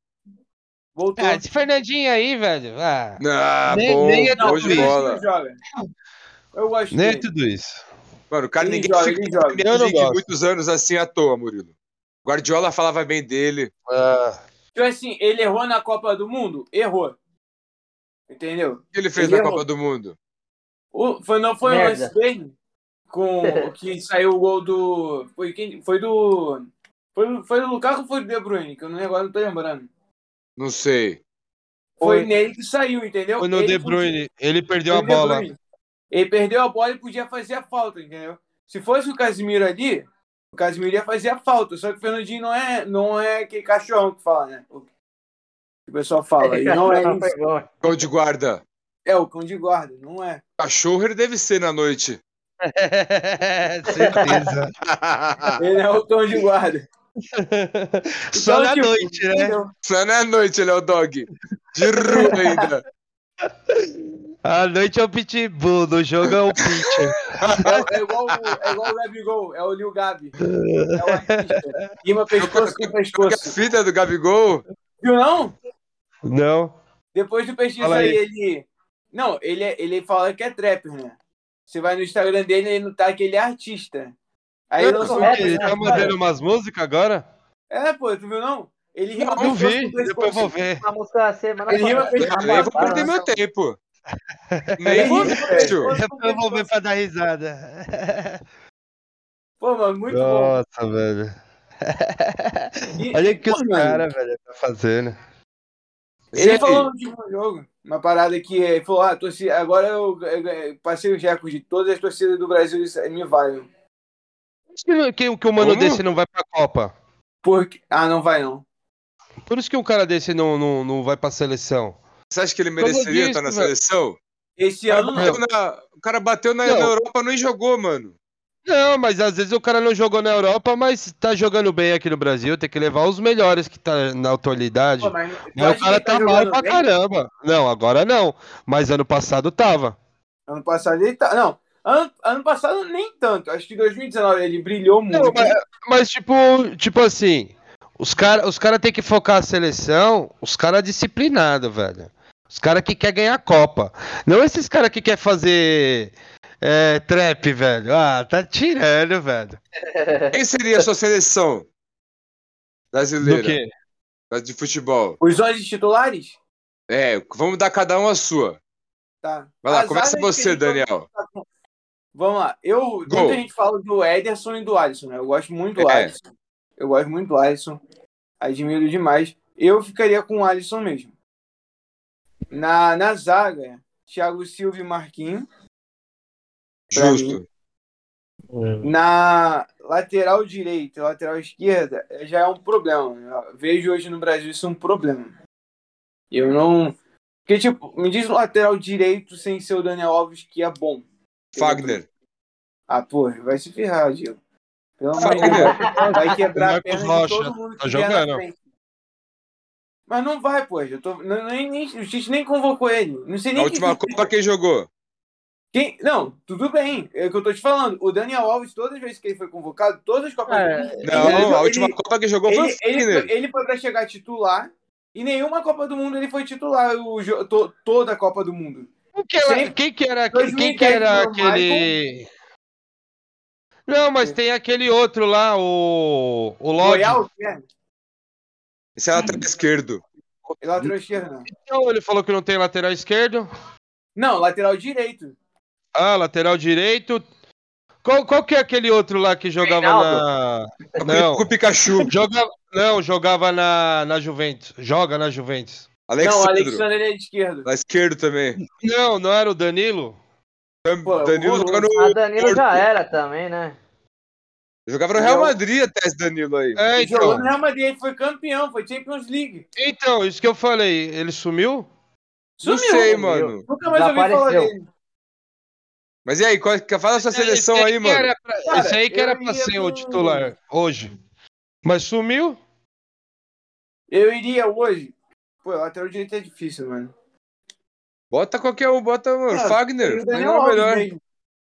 C: Voltou.
D: Ah, esse Fernandinho aí, velho. Ah,
B: Ah,
D: Nem-
B: bom,
D: nem é
B: bom
D: tudo
B: de
D: isso.
B: bola.
C: Ele joga. Eu gosto
D: nem é
C: dele.
D: tudo isso.
B: Mano, o cara
C: Ele
B: ninguém
C: joga,
B: fica
C: ele joga.
D: não gosto.
B: muitos anos assim à toa, Murilo. Guardiola falava bem dele.
D: Ah,
C: Tipo assim, ele errou na Copa do Mundo? Errou. Entendeu?
B: O que ele fez
C: Ele
B: na
C: errou.
B: Copa do Mundo?
C: O, foi, não foi o
A: Merda.
C: lance dele? Com que saiu o gol do. Foi, quem, foi do. Foi, foi do Lukaku ou foi do De Bruyne? Que eu não, agora não tô lembrando.
B: Não sei.
C: Foi,
A: Foi.
C: nele que saiu, entendeu?
D: foi no
C: Ele
D: De
C: podia-
D: Bruyne. Ele perdeu
C: foi
D: a
C: o
D: bola.
C: Ele perdeu a bola e podia fazer a falta, entendeu? Se fosse o Casimiro ali, o Casimiro ia fazer a falta. Só que o Fernandinho não é, não é aquele cachorrão que fala, né? O que o pessoal fala. E não é isso.
B: Cão de guarda.
C: É o cão de guarda, não é.
B: Cachorro ele deve ser na noite.
D: Certeza.
C: Ele é o cão de guarda.
D: Só
C: Então,
D: na
C: tipo,
D: noite, né?
B: Só na noite ele é o dog. De rua ainda.
D: À noite é o Pitbull, no jogo é o Pitcher.
C: É, é igual, o- é igual o Gabigol, é o Lil Gabi. É o artista. Rima pescoço com
B: A
C: pescoço.
B: fita do Gabigol.
C: Viu não?
D: Não.
C: Depois do pesquisa
D: aí.
C: aí, ele. Não, ele, é- ele fala que é trapper, né? Você vai no Instagram dele ele não tá que ele é artista. Aí ele
A: Eu
C: lançou
A: sou rapper,
D: Ele
A: né?
D: tá mandando umas músicas agora?
C: É, pô, tu viu não? Ele rima
D: Não
C: pescoço
D: vi,
C: com
D: depois eu vou ver.
A: A música semana
C: Ele rima
A: passada.
C: pescoço.
B: Nem vou perder
C: não.
B: meu tempo. Nem
D: Depois eu vou ver pra dar risada.
C: Pô, mano, muito bom.
D: Nossa, velho.
C: E-
D: Olha o que os caras, velho, tá fazendo.
C: Ele
B: Sim.
C: falou no último jogo, uma parada que ele falou, ah, torci, agora eu, eu- eu passei os recordes de todas as torcidas do Brasil e me valem.
D: Que, que, que um mano
B: Como?
D: desse não vai pra Copa?
C: Porque... Ah, não vai não.
D: Por isso que um cara desse não, não, não vai pra seleção.
B: Você acha que ele mereceria
D: disso,
B: estar na
D: velho.
B: seleção?
C: Esse ano não.
B: na, o cara bateu na,
D: Não.
B: na Europa não jogou, mano.
D: Não, mas às vezes o cara não jogou na Europa, mas tá jogando bem aqui no Brasil. Tem que levar os melhores que tá na atualidade.
C: Pô, mas,
D: Mas
C: acha
D: o cara
C: ele
D: tá mal pra
C: bem?
D: caramba. Não, agora não. Mas ano passado tava.
C: Ano passado ele tá. Não, ano, ano passado nem tanto. Acho que 2019 ele brilhou muito.
D: Não, mas, mas, tipo, tipo assim, os caras os cara tem que focar a seleção, os caras disciplinados, velho. Os caras que quer ganhar a Copa. Não esses caras que quer fazer é, trap, velho. Ah, tá tirando, velho.
B: Quem seria a sua seleção
D: Do
B: brasileira
D: quê?
B: de futebol?
C: Os 11 titulares?
B: É, vamos dar cada um a sua.
C: Tá.
B: Vai lá,
C: As
B: começa
C: a
B: você, Daniel.
C: Vamos lá. Eu,
B: Gol.
C: muita gente fala do Ederson e do Alisson, né? Eu gosto muito do
B: É.
C: Alisson. Eu gosto muito do Alisson. Admiro demais. Eu ficaria com o Alisson mesmo. Na, na zaga, Thiago Silva e Marquinhos.
B: Justo.
C: Na lateral direita e lateral esquerda já é um problema. Eu vejo hoje no Brasil isso um problema. Eu não. Porque, tipo, me diz um lateral direito sem ser o Daniel Alves que é bom.
B: Fagner.
C: Ah, pô, vai se ferrar, Diego. Pelo amor de
B: Fagner.
C: Deus. Vai quebrar a perna de
D: Rocha,
C: todo mundo que
D: tá
C: vier na
D: jogando.
C: Mas não vai, pô. Eu tô, nem, nem, o Tite nem convocou ele. Não sei nem
B: Na última
C: quem,
B: Copa quem jogou?
C: quem. Não, tudo bem. É o que eu tô te falando. O Daniel Alves, todas as vezes que ele foi convocado, todas as Copas
A: É,
C: do Mundo.
B: Não,
C: ele-
B: a última
C: ele-
B: Copa quem jogou foi o
C: ele, ele, foi, ele foi pra chegar titular e nenhuma Copa do Mundo ele foi titular o, to- toda a Copa do Mundo.
D: Quem que era,
C: Sempre-
D: quem que era, quem que era aquele. Não, mas tem aquele outro lá, o. O Lodge.
C: Royal, é,
B: Esse é lateral esquerdo.
C: ele lateral esquerdo, não.
D: Então, ele falou que não tem lateral esquerdo.
C: Não, lateral direito.
D: Ah, lateral direito. Qual, qual que é aquele outro lá que jogava na. Não.
B: Com o Pikachu.
D: Jogava, não, jogava na, na Juventus. Joga na Juventus.
C: Não, o
B: Alexandre.
C: Alexandre ele é de esquerdo.
B: Lá esquerdo também.
D: Não, não era o Danilo?
C: Pô,
B: Danilo
C: horroroso.
B: joga no.
A: A Danilo já era também, né?
B: Jogava no Real Madrid até esse Danilo aí.
D: É,
C: Ele jogou
D: então.
C: no Real Madrid, ele foi campeão, foi Champions League.
D: Então, isso que eu falei. Ele sumiu?
B: Não
C: Sumiu.
B: sei,
A: sumiu.
B: mano.
C: Nunca mais ouvi falar dele.
B: Mas e aí, qual, fala a sua seleção aí,
D: que
B: mano.
D: era pra-
C: Cara,
D: esse aí que era pra ser o titular hoje. Mas sumiu?
C: Eu iria hoje. Pô, lateral direito é difícil, mano.
B: Bota qualquer um, bota, mano. Fagner.
C: O
B: não é o melhor.
C: mesmo.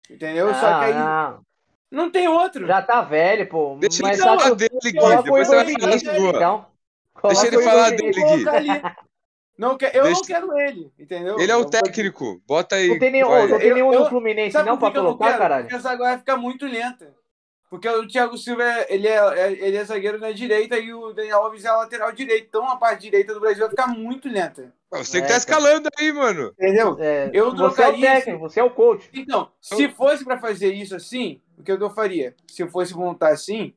C: Entendeu? Só
A: Ah,
C: que aí
A: não.
C: Não tem outro.
A: Já tá velho, pô.
B: Deixa
A: Mas
B: ele falar dele, Gui. Depois você vai falar sua.
A: então.
B: Deixa ele falar dele, Gui.
C: Não quer, eu
B: Deixa-
C: não quero ele, entendeu?
B: Ele é o técnico. Bota aí.
A: Não tem nenhum,
B: vai.
A: não tem nenhum
C: eu-
A: no Fluminense
C: Sabe
A: não pra
C: não
A: colocar,
C: quero?
A: caralho?
C: Porque essa zaga vai ficar muito lenta. Porque o Thiago Silva é, ele é, é- ele é zagueiro na direita e o Daniel Alves é lateral direito. Então a parte direita do Brasil vai ficar muito lenta.
B: Você que
A: É,
B: tá escalando aí, mano.
C: Entendeu?
A: É,
C: Eu
A: você é o
C: trocaria
A: técnico, você é o coach.
C: Então, se fosse pra fazer isso assim, o que eu faria? Se eu fosse montar assim,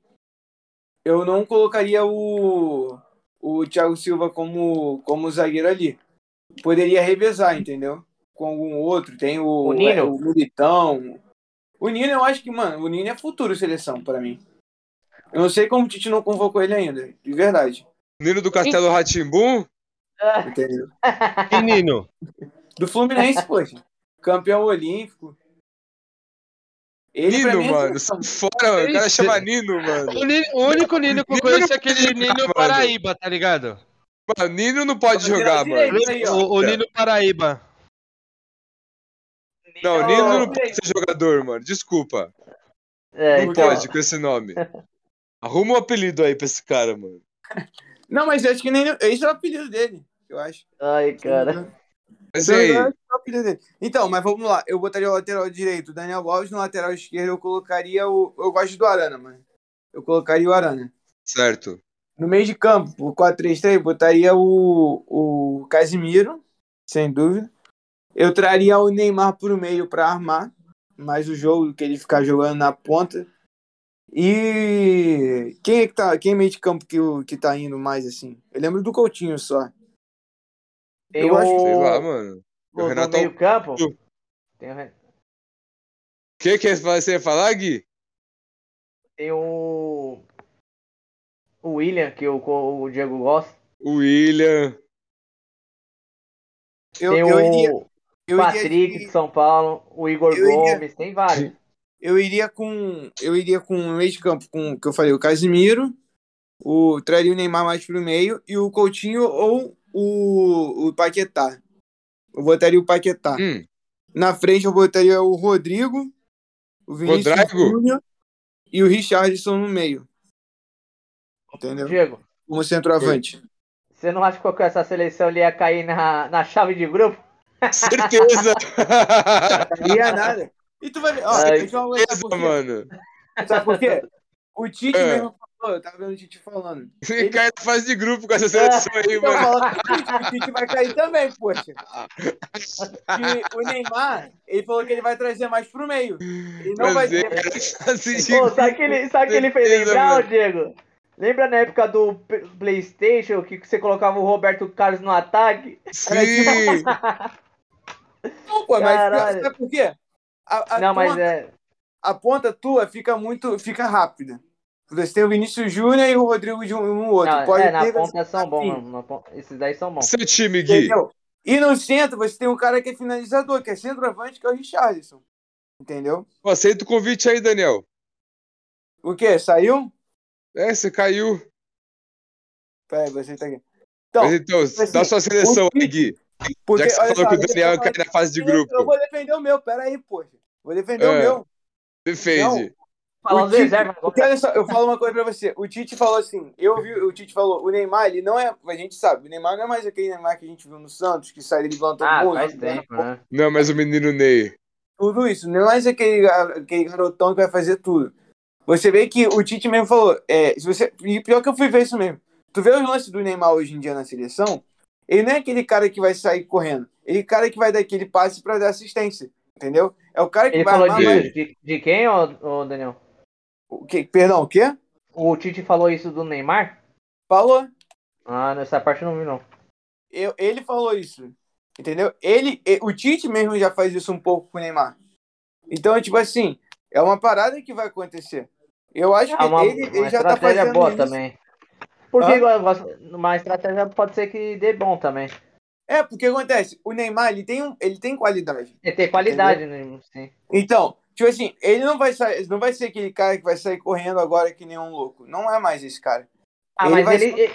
C: eu não colocaria o, o Thiago Silva como, como zagueiro ali. Poderia revezar, entendeu? Com algum outro. Tem o,
A: O Nino?
C: é, o Militão. O Nino, eu acho que, mano, o Nino é futuro seleção pra mim. Eu não sei como o Tite não convocou ele ainda, de verdade.
B: Nino do Castelo Ratimbum.
C: Entendeu?
D: Menino.
C: Do Fluminense, poxa. Campeão olímpico. Ele,
B: Nino,
C: mim, é
B: mano. Sai fora, mano. O cara
D: Esse-
B: chama Nino, mano.
D: O, Nino- o único Nino que eu conheço é aquele
B: jogar,
D: Nino
B: mano.
D: Paraíba, tá ligado?
B: Mano, Nino não pode jogar, mano.
C: Aí.
D: O, o Nino Paraíba.
B: Não,
C: Não,
B: Nino
C: não,
B: não. pode ser jogador, mano. Desculpa.
A: É,
B: Não
A: então.
B: pode com esse nome. Arruma um apelido aí pra esse cara, mano.
C: Não, mas eu acho que nem. Esse é o apelido dele, eu acho.
A: Ai, cara.
B: Mas
C: Então,
B: aí?
C: é. Então, mas vamos lá. Eu botaria o lateral direito, o Daniel Alves, no lateral esquerdo eu colocaria o. Eu gosto do Arana, mano. Eu colocaria o Arana.
B: Certo.
C: No meio de campo, o 4-3-3, botaria o, o Casimiro, sem dúvida. Eu traria o Neymar pro meio para armar mais o jogo que ele ficar jogando na ponta. E quem é que tá, quem é meio de campo que, o- que tá indo mais assim? Eu lembro do Coutinho só.
A: Tem
C: Eu acho-
A: o...
B: Sei lá, mano. O
A: no,
B: Renato-
A: meio campo. Tem o,
B: que que você ia falar, Gui?
A: tem o... O William, que o, o Diego gosta.
B: O William.
C: Eu,
A: tem
C: eu
A: o
C: iria, eu
A: Patrick
C: iria,
A: de São Paulo. O Igor
C: Eu iria-
A: Gomes. Tem vários.
C: eu iria com eu iria com o meio de campo com o que eu falei, o Casimiro, o traria o Neymar mais pro meio e o Coutinho ou o, o Paquetá. Eu botaria o Paquetá.
B: Hum,
C: Na frente eu botaria o Rodrigo, o Vinícius
B: Rodrigo?
C: Júnior e o Richardson no meio. Entendeu?
A: Diego,
C: Como centroavante.
A: Você não acha que essa seleção ele ia cair na, na chave de grupo?
B: Certeza!
C: Não ia nada. E tu vai ver, ó,
A: Ai,
B: Certeza, mano.
C: Sabe por quê? O Tite
B: É.
C: mesmo falou, eu tava vendo o Tite falando.
B: Ele
C: Ele-
B: cai na fase de grupo com essa seleção aí,
C: Então
B: mano.
C: o Tite, o Tite vai cair também, poxa. Que o Neymar, ele falou que ele vai trazer mais pro meio. Ele não vai
B: Trazer
C: ter.
A: Pô, sabe o que ele, sabe que ele fez lembrar. Diego? Lembra na época do Playstation que você colocava o Roberto Carlos no ataque?
B: Sim!
C: Não, pô, mas sabe por quê? A, a
A: Não, mas
C: ponta,
A: é.
C: a ponta tua fica muito. fica rápida. Você tem o Vinícius Júnior e o Rodrigo de um, um outro.
A: Não,
C: Pode
A: é, na
C: ter,
A: ponta são bons,
C: assim,
A: mano. na ponta- Esses daí são bons.
B: Seu time, Gui.
C: Entendeu? E no centro você tem um cara que é finalizador, que é centroavante, que é o Richardson. Entendeu?
B: Aceita o convite aí, Daniel.
C: O quê? Saiu?
B: É, você caiu.
C: Peraí, você tá aqui. Então,
B: Mas então,
C: assim,
B: dá sua seleção
C: o
B: aí, Gui.
C: porque,
B: Já que você falou
C: só,
B: que o Daniel
C: eu
B: cai na fase de
C: Eu
B: grupo.
C: vou defender o meu, peraí, poxa. Vou defender o
B: É.
C: meu.
B: Defende.
A: Falar
C: Tite-
A: reservas
C: Porque
A: agora.
C: olha só, eu falo uma coisa pra você. O Tite falou assim, eu vi, o Tite falou, o Neymar, ele não é, a gente sabe, o Neymar não é mais aquele Neymar que a gente viu no Santos, que sai driblando todo
A: Ah,
C: mundo.
A: faz tempo, né?
B: Não, mas o menino Ney.
C: Tudo isso, não é mais aquele, aquele garotão que vai fazer tudo. Você vê que o Tite mesmo falou, é, se você, e pior que eu fui ver isso mesmo. Tu vê os lances do Neymar hoje em dia na seleção, ele não é aquele cara que vai sair correndo, ele é o cara que vai dar aquele passe pra dar assistência, entendeu? É o cara que
A: Ele
C: vai
A: falou de,
C: mais...
A: de, de quem, ô, ô, Daniel?
C: O quê? Perdão, o quê?
A: O Tite falou isso do Neymar?
C: Falou.
A: Ah, nessa parte eu não vi, não.
C: Eu, ele falou isso. Entendeu? Ele, o Tite mesmo já faz isso um pouco com o Neymar. Então, tipo assim, é uma parada que vai acontecer. Eu acho que
A: É uma,
C: ele, ele
A: uma
C: já tá
A: estratégia
C: fazendo
A: boa
C: isso.
A: também. Porque gosto- uma estratégia pode ser que dê bom também.
C: É, porque acontece, o Neymar, ele tem, um, ele tem qualidade.
A: É ter qualidade, né? Sim.
C: Então, tipo assim, ele não vai sair, não vai ser aquele cara que vai sair correndo agora que nem um louco. Não é mais esse cara.
A: Ah,
C: Ele
A: mas
C: vai
A: ele,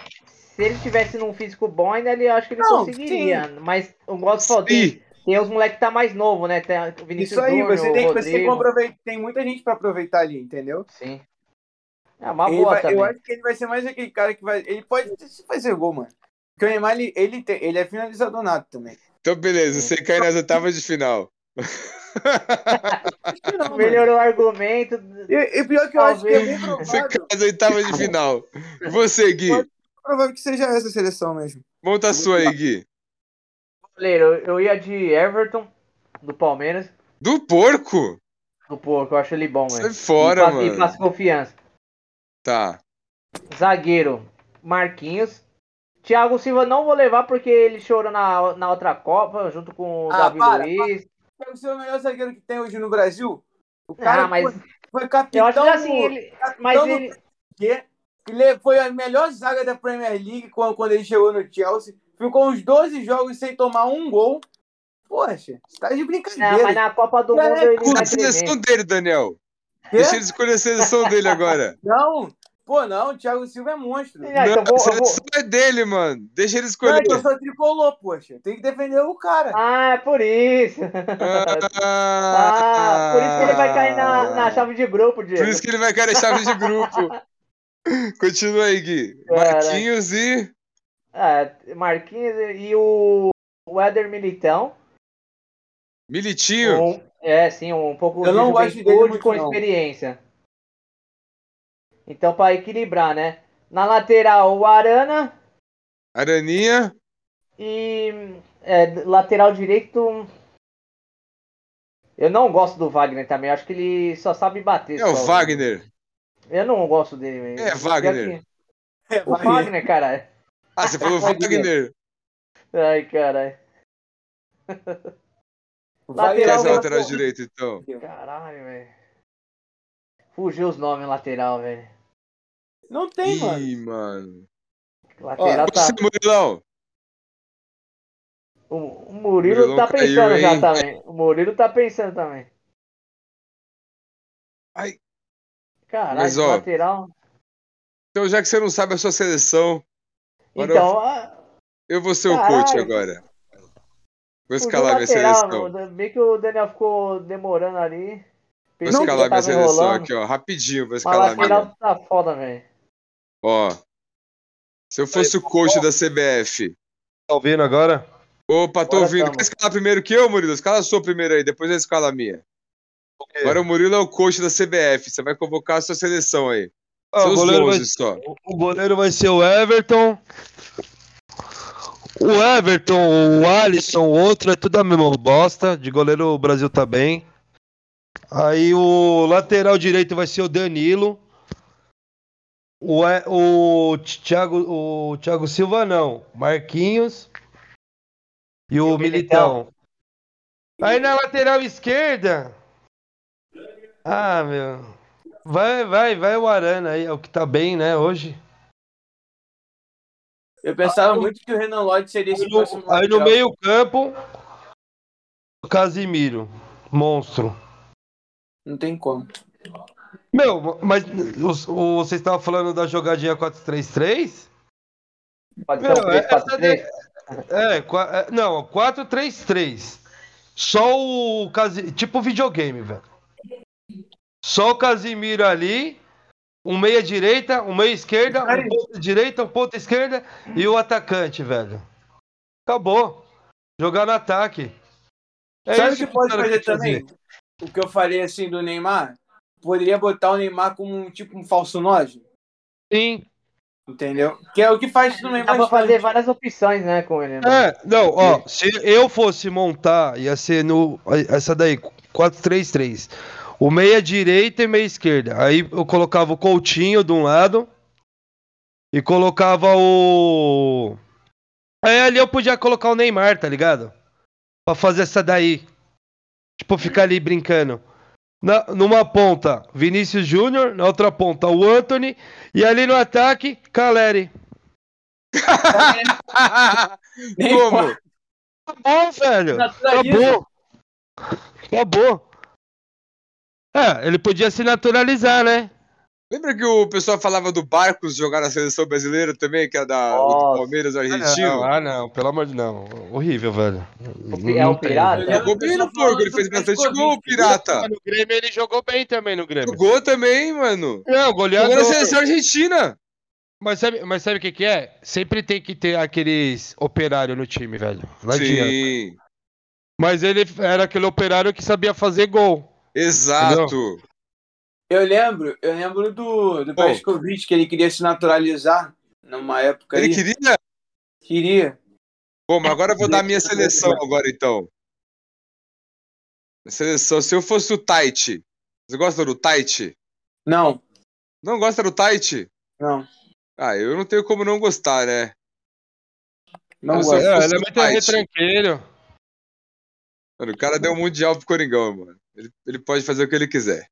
A: se ele tivesse num físico bom, ainda ele acho que ele
C: Não,
A: conseguiria. Mas o gosto falou, tem,
B: Sim.
A: tem os moleques que tá mais novo, né? Tem o Vinícius
C: Isso aí, você tem, você tem aproveitar. Tem muita gente pra aproveitar ali, entendeu?
A: Sim. É uma
C: Ele
A: boa
C: vai-
A: também.
C: eu acho que ele vai ser mais aquele cara que vai. Ele pode fazer gol, mano. Porque o Neymar, ele, ele, tem- ele é finalizador nato também.
B: Então, beleza, você cai nas oitavas de final.
C: Não, mano.
A: Melhorou o argumento.
C: E, e pior que eu acho que é bem
A: Talvez.
B: Você cai
C: provável,
B: nas oitavas de final. Você, Gui?
C: provável que seja essa seleção mesmo.
B: Monta a sua aí, Gui.
A: Goleiro, eu, ia de Everton, do Palmeiras.
B: Do porco?
A: Do Porco, eu acho ele bom,
B: Sai fora,
A: e,
B: mano.
A: E passa confiança.
B: Tá.
A: Zagueiro, Marquinhos. Thiago Silva não vou levar porque ele chorou na, na outra Copa, junto com o
C: Ah,
A: Davi
C: para,
A: Luiz.
C: Ser o melhor zagueiro que tem hoje no Brasil. O cara
A: Ah, mas
C: foi, foi capitão.
A: eu acho que assim, ele. Mas
C: capitão no
A: ele.
C: PSG, Ele foi a melhor zaga da Premier League quando, quando ele chegou no Chelsea. Ficou uns 12 jogos sem tomar um gol. Poxa, você tá de
A: Não,
C: brincadeira.
A: mas na Copa do
C: É,
A: Mundo ele
B: Escolha a seleção dele, Daniel.
C: Quê?
B: Deixa ele escolher a seleção dele agora.
C: Não, pô, não, o Thiago Silva é monstro.
A: Ah, então
B: Não,
A: vou-
B: a
A: eu vou-
B: seleção é dele, mano. Deixa ele
C: Não,
B: escolher.
C: eu sou tricolor, poxa. Tem que defender o cara.
A: Ah, é por isso. Ah, por isso que ele vai cair na, na chave de grupo, Diego.
B: Por isso que ele vai cair na chave de grupo. Continua aí, Gui. Marquinhos e.
A: É, Marquinhos e o, o Éder Militão.
B: Militinho.
A: Um- é, sim, um pouco
C: Eu não
A: de
C: gosto dele muito,
A: com
C: não.
A: experiência. Então, para equilibrar, né? Na lateral, o Arana
B: Araninha.
A: e é, lateral direito. Eu não gosto do Wagner também. Acho que ele só sabe bater.
B: É o
A: só.
B: Wagner.
A: Eu não gosto dele. velho.
B: É, Wagner.
A: Que- O Wagner, caralho.
B: Ah, você falou
A: Wagner.
B: Wagner.
A: Ai, caralho.
C: O
B: Quem é
A: Lateral,
B: lateral direito, então?
A: Caralho, velho. Fugiu os nomes lateral, velho.
C: Não tem, mano.
B: Ih, mano.
A: Lateral tá.
B: Você, Murilão.
A: O, o Murilo
B: Murilão
A: tá
B: caiu,
A: pensando já
B: hein?
A: também. O Murilo tá pensando também.
B: Ai.
A: Caralho,
B: Mas, ó,
A: lateral.
B: Então, já que você não sabe a sua seleção,
A: Então, ah,
B: eu vou ser o
A: Caralho.
B: coach agora. Vou escalar minha seleção.
A: mano. Bem que o Daniel ficou demorando ali.
B: Vou escalar minha seleção
A: enrolando.
B: aqui, ó. Rapidinho, vou escalar a minha.
A: lateral tá foda, velho.
B: Ó. Se eu fosse o coach da CBF.
D: Tá ouvindo agora?
B: Opa, tô
A: Agora
B: ouvindo.
A: tamo.
B: Quer escalar primeiro que eu, Murilo? Escala a sua primeiro aí, depois eu escala a minha. Agora o Murilo é o coach da CBF. Você vai convocar a sua seleção aí.
D: Ah, o,
B: Seus
D: goleiro vai,
B: 11 só.
D: o goleiro vai ser o Everton. O Everton, o Alisson, o outro é tudo a mesma bosta. De goleiro o Brasil tá bem. Aí o lateral direito vai ser o Danilo. O, E- o Thiago, o Thiago Silva não. Marquinhos. E o,
A: o
D: Militão. Aí na lateral esquerda. Ah, meu. Vai, vai, vai o Arana aí, é o que tá bem, né, hoje.
C: Eu pensava muito que o Renan Lodge seria esse
D: Aí
C: próximo
D: no, aí no
C: lateral.
D: meio campo, o Casimiro, monstro.
C: Não tem como.
D: Meu, mas o, o- vocês estavam falando da jogadinha 4-3-3?
A: Pode
D: Meu,
A: ser um
D: é-
A: 3-4-3?
D: É, qua- é, não, 4-3-3. Só o Casimiro, tipo videogame, velho. Só o Casimiro ali, um meia direita, um meia esquerda, um ponta direita, um ponta esquerda e o atacante, velho. Acabou. Jogar no ataque. É
C: Sabe o que pode fazer também? O que eu falei assim do Neymar? Poderia botar o Neymar como um tipo um falso 9,
D: Sim.
C: entendeu? Que é o que faz no
A: Dá
C: Neymar.
A: pra fazer várias opções, né, com ele. né?
D: É, não, ó, se eu fosse montar, ia ser no. Essa daí, 4-3-3. O meia direita e meia esquerda. Aí eu colocava o Coutinho de um lado. E colocava o. Aí ali eu podia colocar o Neymar, tá ligado? Pra fazer essa daí. Tipo, ficar ali brincando. Na, numa ponta, Vinícius Júnior. Na outra ponta, o Anthony. E ali no ataque, Caleri.
B: Como?
D: Acabou, velho.
C: Naturaliza.
D: Acabou. Acabou. É, ele podia se naturalizar, né?
B: Lembra que o pessoal falava do Barcos jogar na seleção brasileira também, que é da do. Palmeiras
D: Ah,
B: argentino?
D: não, ah, não, pelo amor de não. Horrível, velho.
A: É o pirata?
C: Lembro
B: Jogou bem no porco, ele fez bastante gol, pirata.
D: No Grêmio ele jogou bem também no Grêmio.
B: Jogou também, mano.
D: Não,
B: Jogou
D: goleador.
B: na seleção argentina.
D: Mas sabe, mas sabe o que que é? Sempre tem que ter aqueles operários no time, velho. Não adianta.
B: Sim,
D: Mas ele era aquele operário que sabia fazer gol.
B: exato.
C: Eu lembro, eu lembro do, do Petkovic, que ele queria se naturalizar numa época
B: Ele
C: aí.
B: queria.
C: Queria.
B: Bom, mas agora eu vou dar a minha seleção agora, então. Seleção, se eu fosse o Tite. Você gosta do Tite?
C: Não,
B: Não gosta do Tite?
C: não.
B: Ah, eu não tenho como não gostar, né?
C: Não gosto.
D: É, ele é
B: o
D: muito retranqueiro.
B: Mano, o cara deu um mundial pro Coringão, mano. Ele, ele pode fazer o que ele quiser.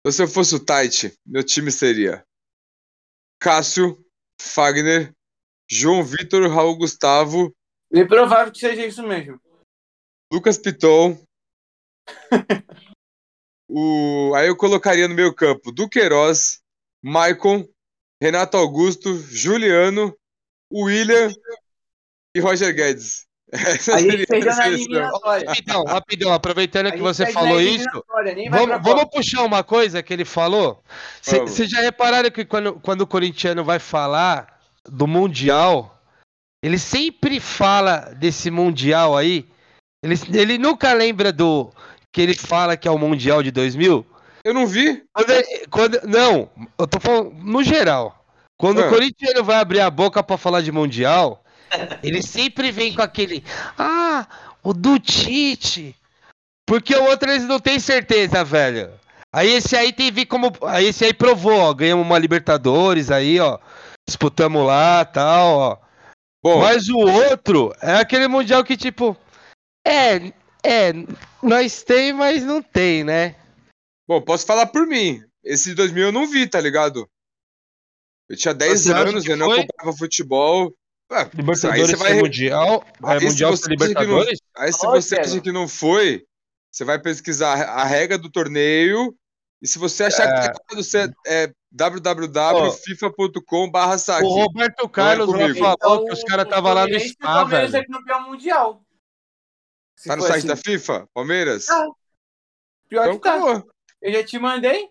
B: Então, se eu fosse o Tite, meu time seria Cássio, Fagner, João Vitor, Raul Gustavo,
C: É provável que seja isso mesmo.
B: Lucas Piton. o... Aí eu colocaria no meio campo Duqueiroz, Maicon, Renato Augusto, Juliano, William e Roger Guedes. Essa
C: A gente
B: seria
C: perdeu
B: a
C: na
B: seleção.
C: eliminatória.
D: Rapidão, rapidão, aproveitando que você falou isso. Vamos, vamos puxar uma coisa que ele falou? Vocês já repararam que quando, quando o corintiano vai falar do Mundial, ele sempre fala desse Mundial aí. Ele, ele nunca lembra do que ele fala que é o Mundial de 2000.
B: Eu não vi.
D: Quando quando- não, eu tô falando no geral. Quando
B: Ah.
D: o corintiano vai abrir a boca pra falar de Mundial, ele sempre vem com aquele. Ah, o do Tite. Porque o outro eles não têm certeza, velho. Aí esse aí tem vi como. Aí esse aí provou, ó. Ganhamos uma Libertadores aí, ó. Disputamos lá tal, ó.
B: Bom,
D: Mas o outro é aquele Mundial que, tipo. É, é. Nós tem, mas não tem, né?
B: bom, posso falar por mim. Esse de 2000 eu não vi, tá ligado? Eu tinha 10
D: Você acha
B: anos, eu não
D: foi?
B: acompanhava futebol. Ah, aí
D: Libertadores
B: você vai
D: é Mundial.
B: Aí
D: É
B: se
D: Mundial
B: você
D: sem
B: acha que não-
D: Libertadores?
B: Aí se você acha que não foi, você vai pesquisar a regra do torneio. E se você achar que tá errado, você é www.fifa.com barra.
D: O Roberto Carlos
B: Não é
D: falou que os caras estavam lá no spa,
C: Palmeiras
D: velho.
C: é campeão mundial. Se
B: Tá no site
C: assim.
B: da FIFA, Palmeiras?
C: Ah, Pior
B: Então
C: que tá.
B: acabou.
C: Eu já te mandei.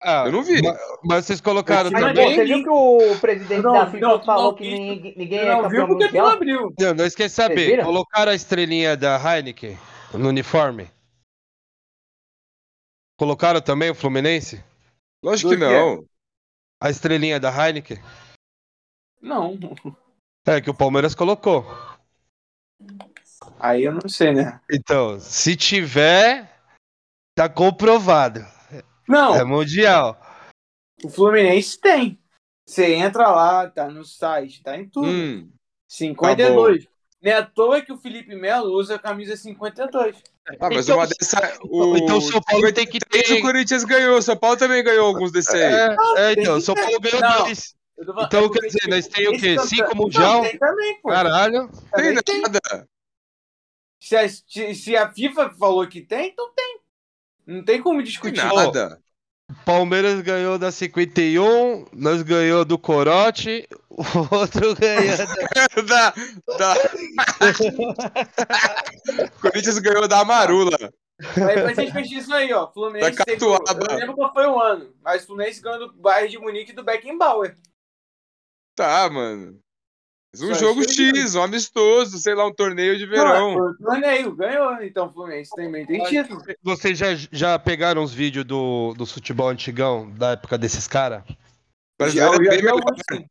D: Ah,
B: Eu não vi.
D: ma- Mas, vocês colocaram
A: Mas,
C: também.
A: você viu que o presidente
C: Não,
A: da FIFA
C: não,
A: falou
C: não
A: que ninguém, ninguém
C: Tu
A: é
C: não
A: campeão
C: viu porque tu não
A: mundial?
C: abriu.
D: Não, quer
A: Vocês
D: saber. Colocaram a estrelinha da Heineken no uniforme? Colocaram também o Fluminense?
B: Lógico que
C: Do quê?
B: não.
D: A estrelinha da Heineken?
C: Não.
D: É, que o Palmeiras colocou.
C: Aí eu não sei, né?
D: Então, se tiver, tá comprovado.
C: Não,
D: É mundial.
C: o Fluminense tem. Você entra lá, tá no site, tá em tudo.
B: Hum,
C: 52. Não é à toa que o Felipe Melo usa a camisa 52.
B: ah, mas
D: Então,
B: uma dessa. O...
D: então o São Paulo tem que
B: 53
D: ter.
B: o Corinthians ganhou. O São Paulo também ganhou alguns desse aí.
D: É, é,
C: tem
D: então, o São. Paulo ganhou
C: Não.
D: dois. Então,
C: é
D: quer dizer, nós tem o quê?
C: campeão-
D: Cinco
C: Não,
D: mundial?
C: tem também, pô.
D: Caralho.
C: Também
B: Tem
C: tem.
B: nada.
C: Se a, se a FIFA falou que tem, então tem. Não tem como discutir.
B: nada.
D: Palmeiras ganhou da 51, nós ganhou do Corote, o outro ganhou da...
B: da, da... Corinthians ganhou da Marula.
C: Aí depois a gente isso aí, ó. Fluminense
B: Da
C: teve,
B: Catuaba.
C: Eu não lembro qual foi o ano, mas o Fluminense ganhou do Bayern de Munique e do Beckenbauer.
B: Tá, mano. Mas Um
C: Só
B: jogo. X, um amistoso, sei lá, um torneio de
C: Não,
B: verão.
C: foi o torneio, ganhou. Então o Fluminense também tem título.
D: Vocês já, já pegaram os vídeos do, do futebol antigão, da época desses caras?
C: Já-
B: é
C: já
B: bem
C: vi
B: melhor.
C: alguns, sim.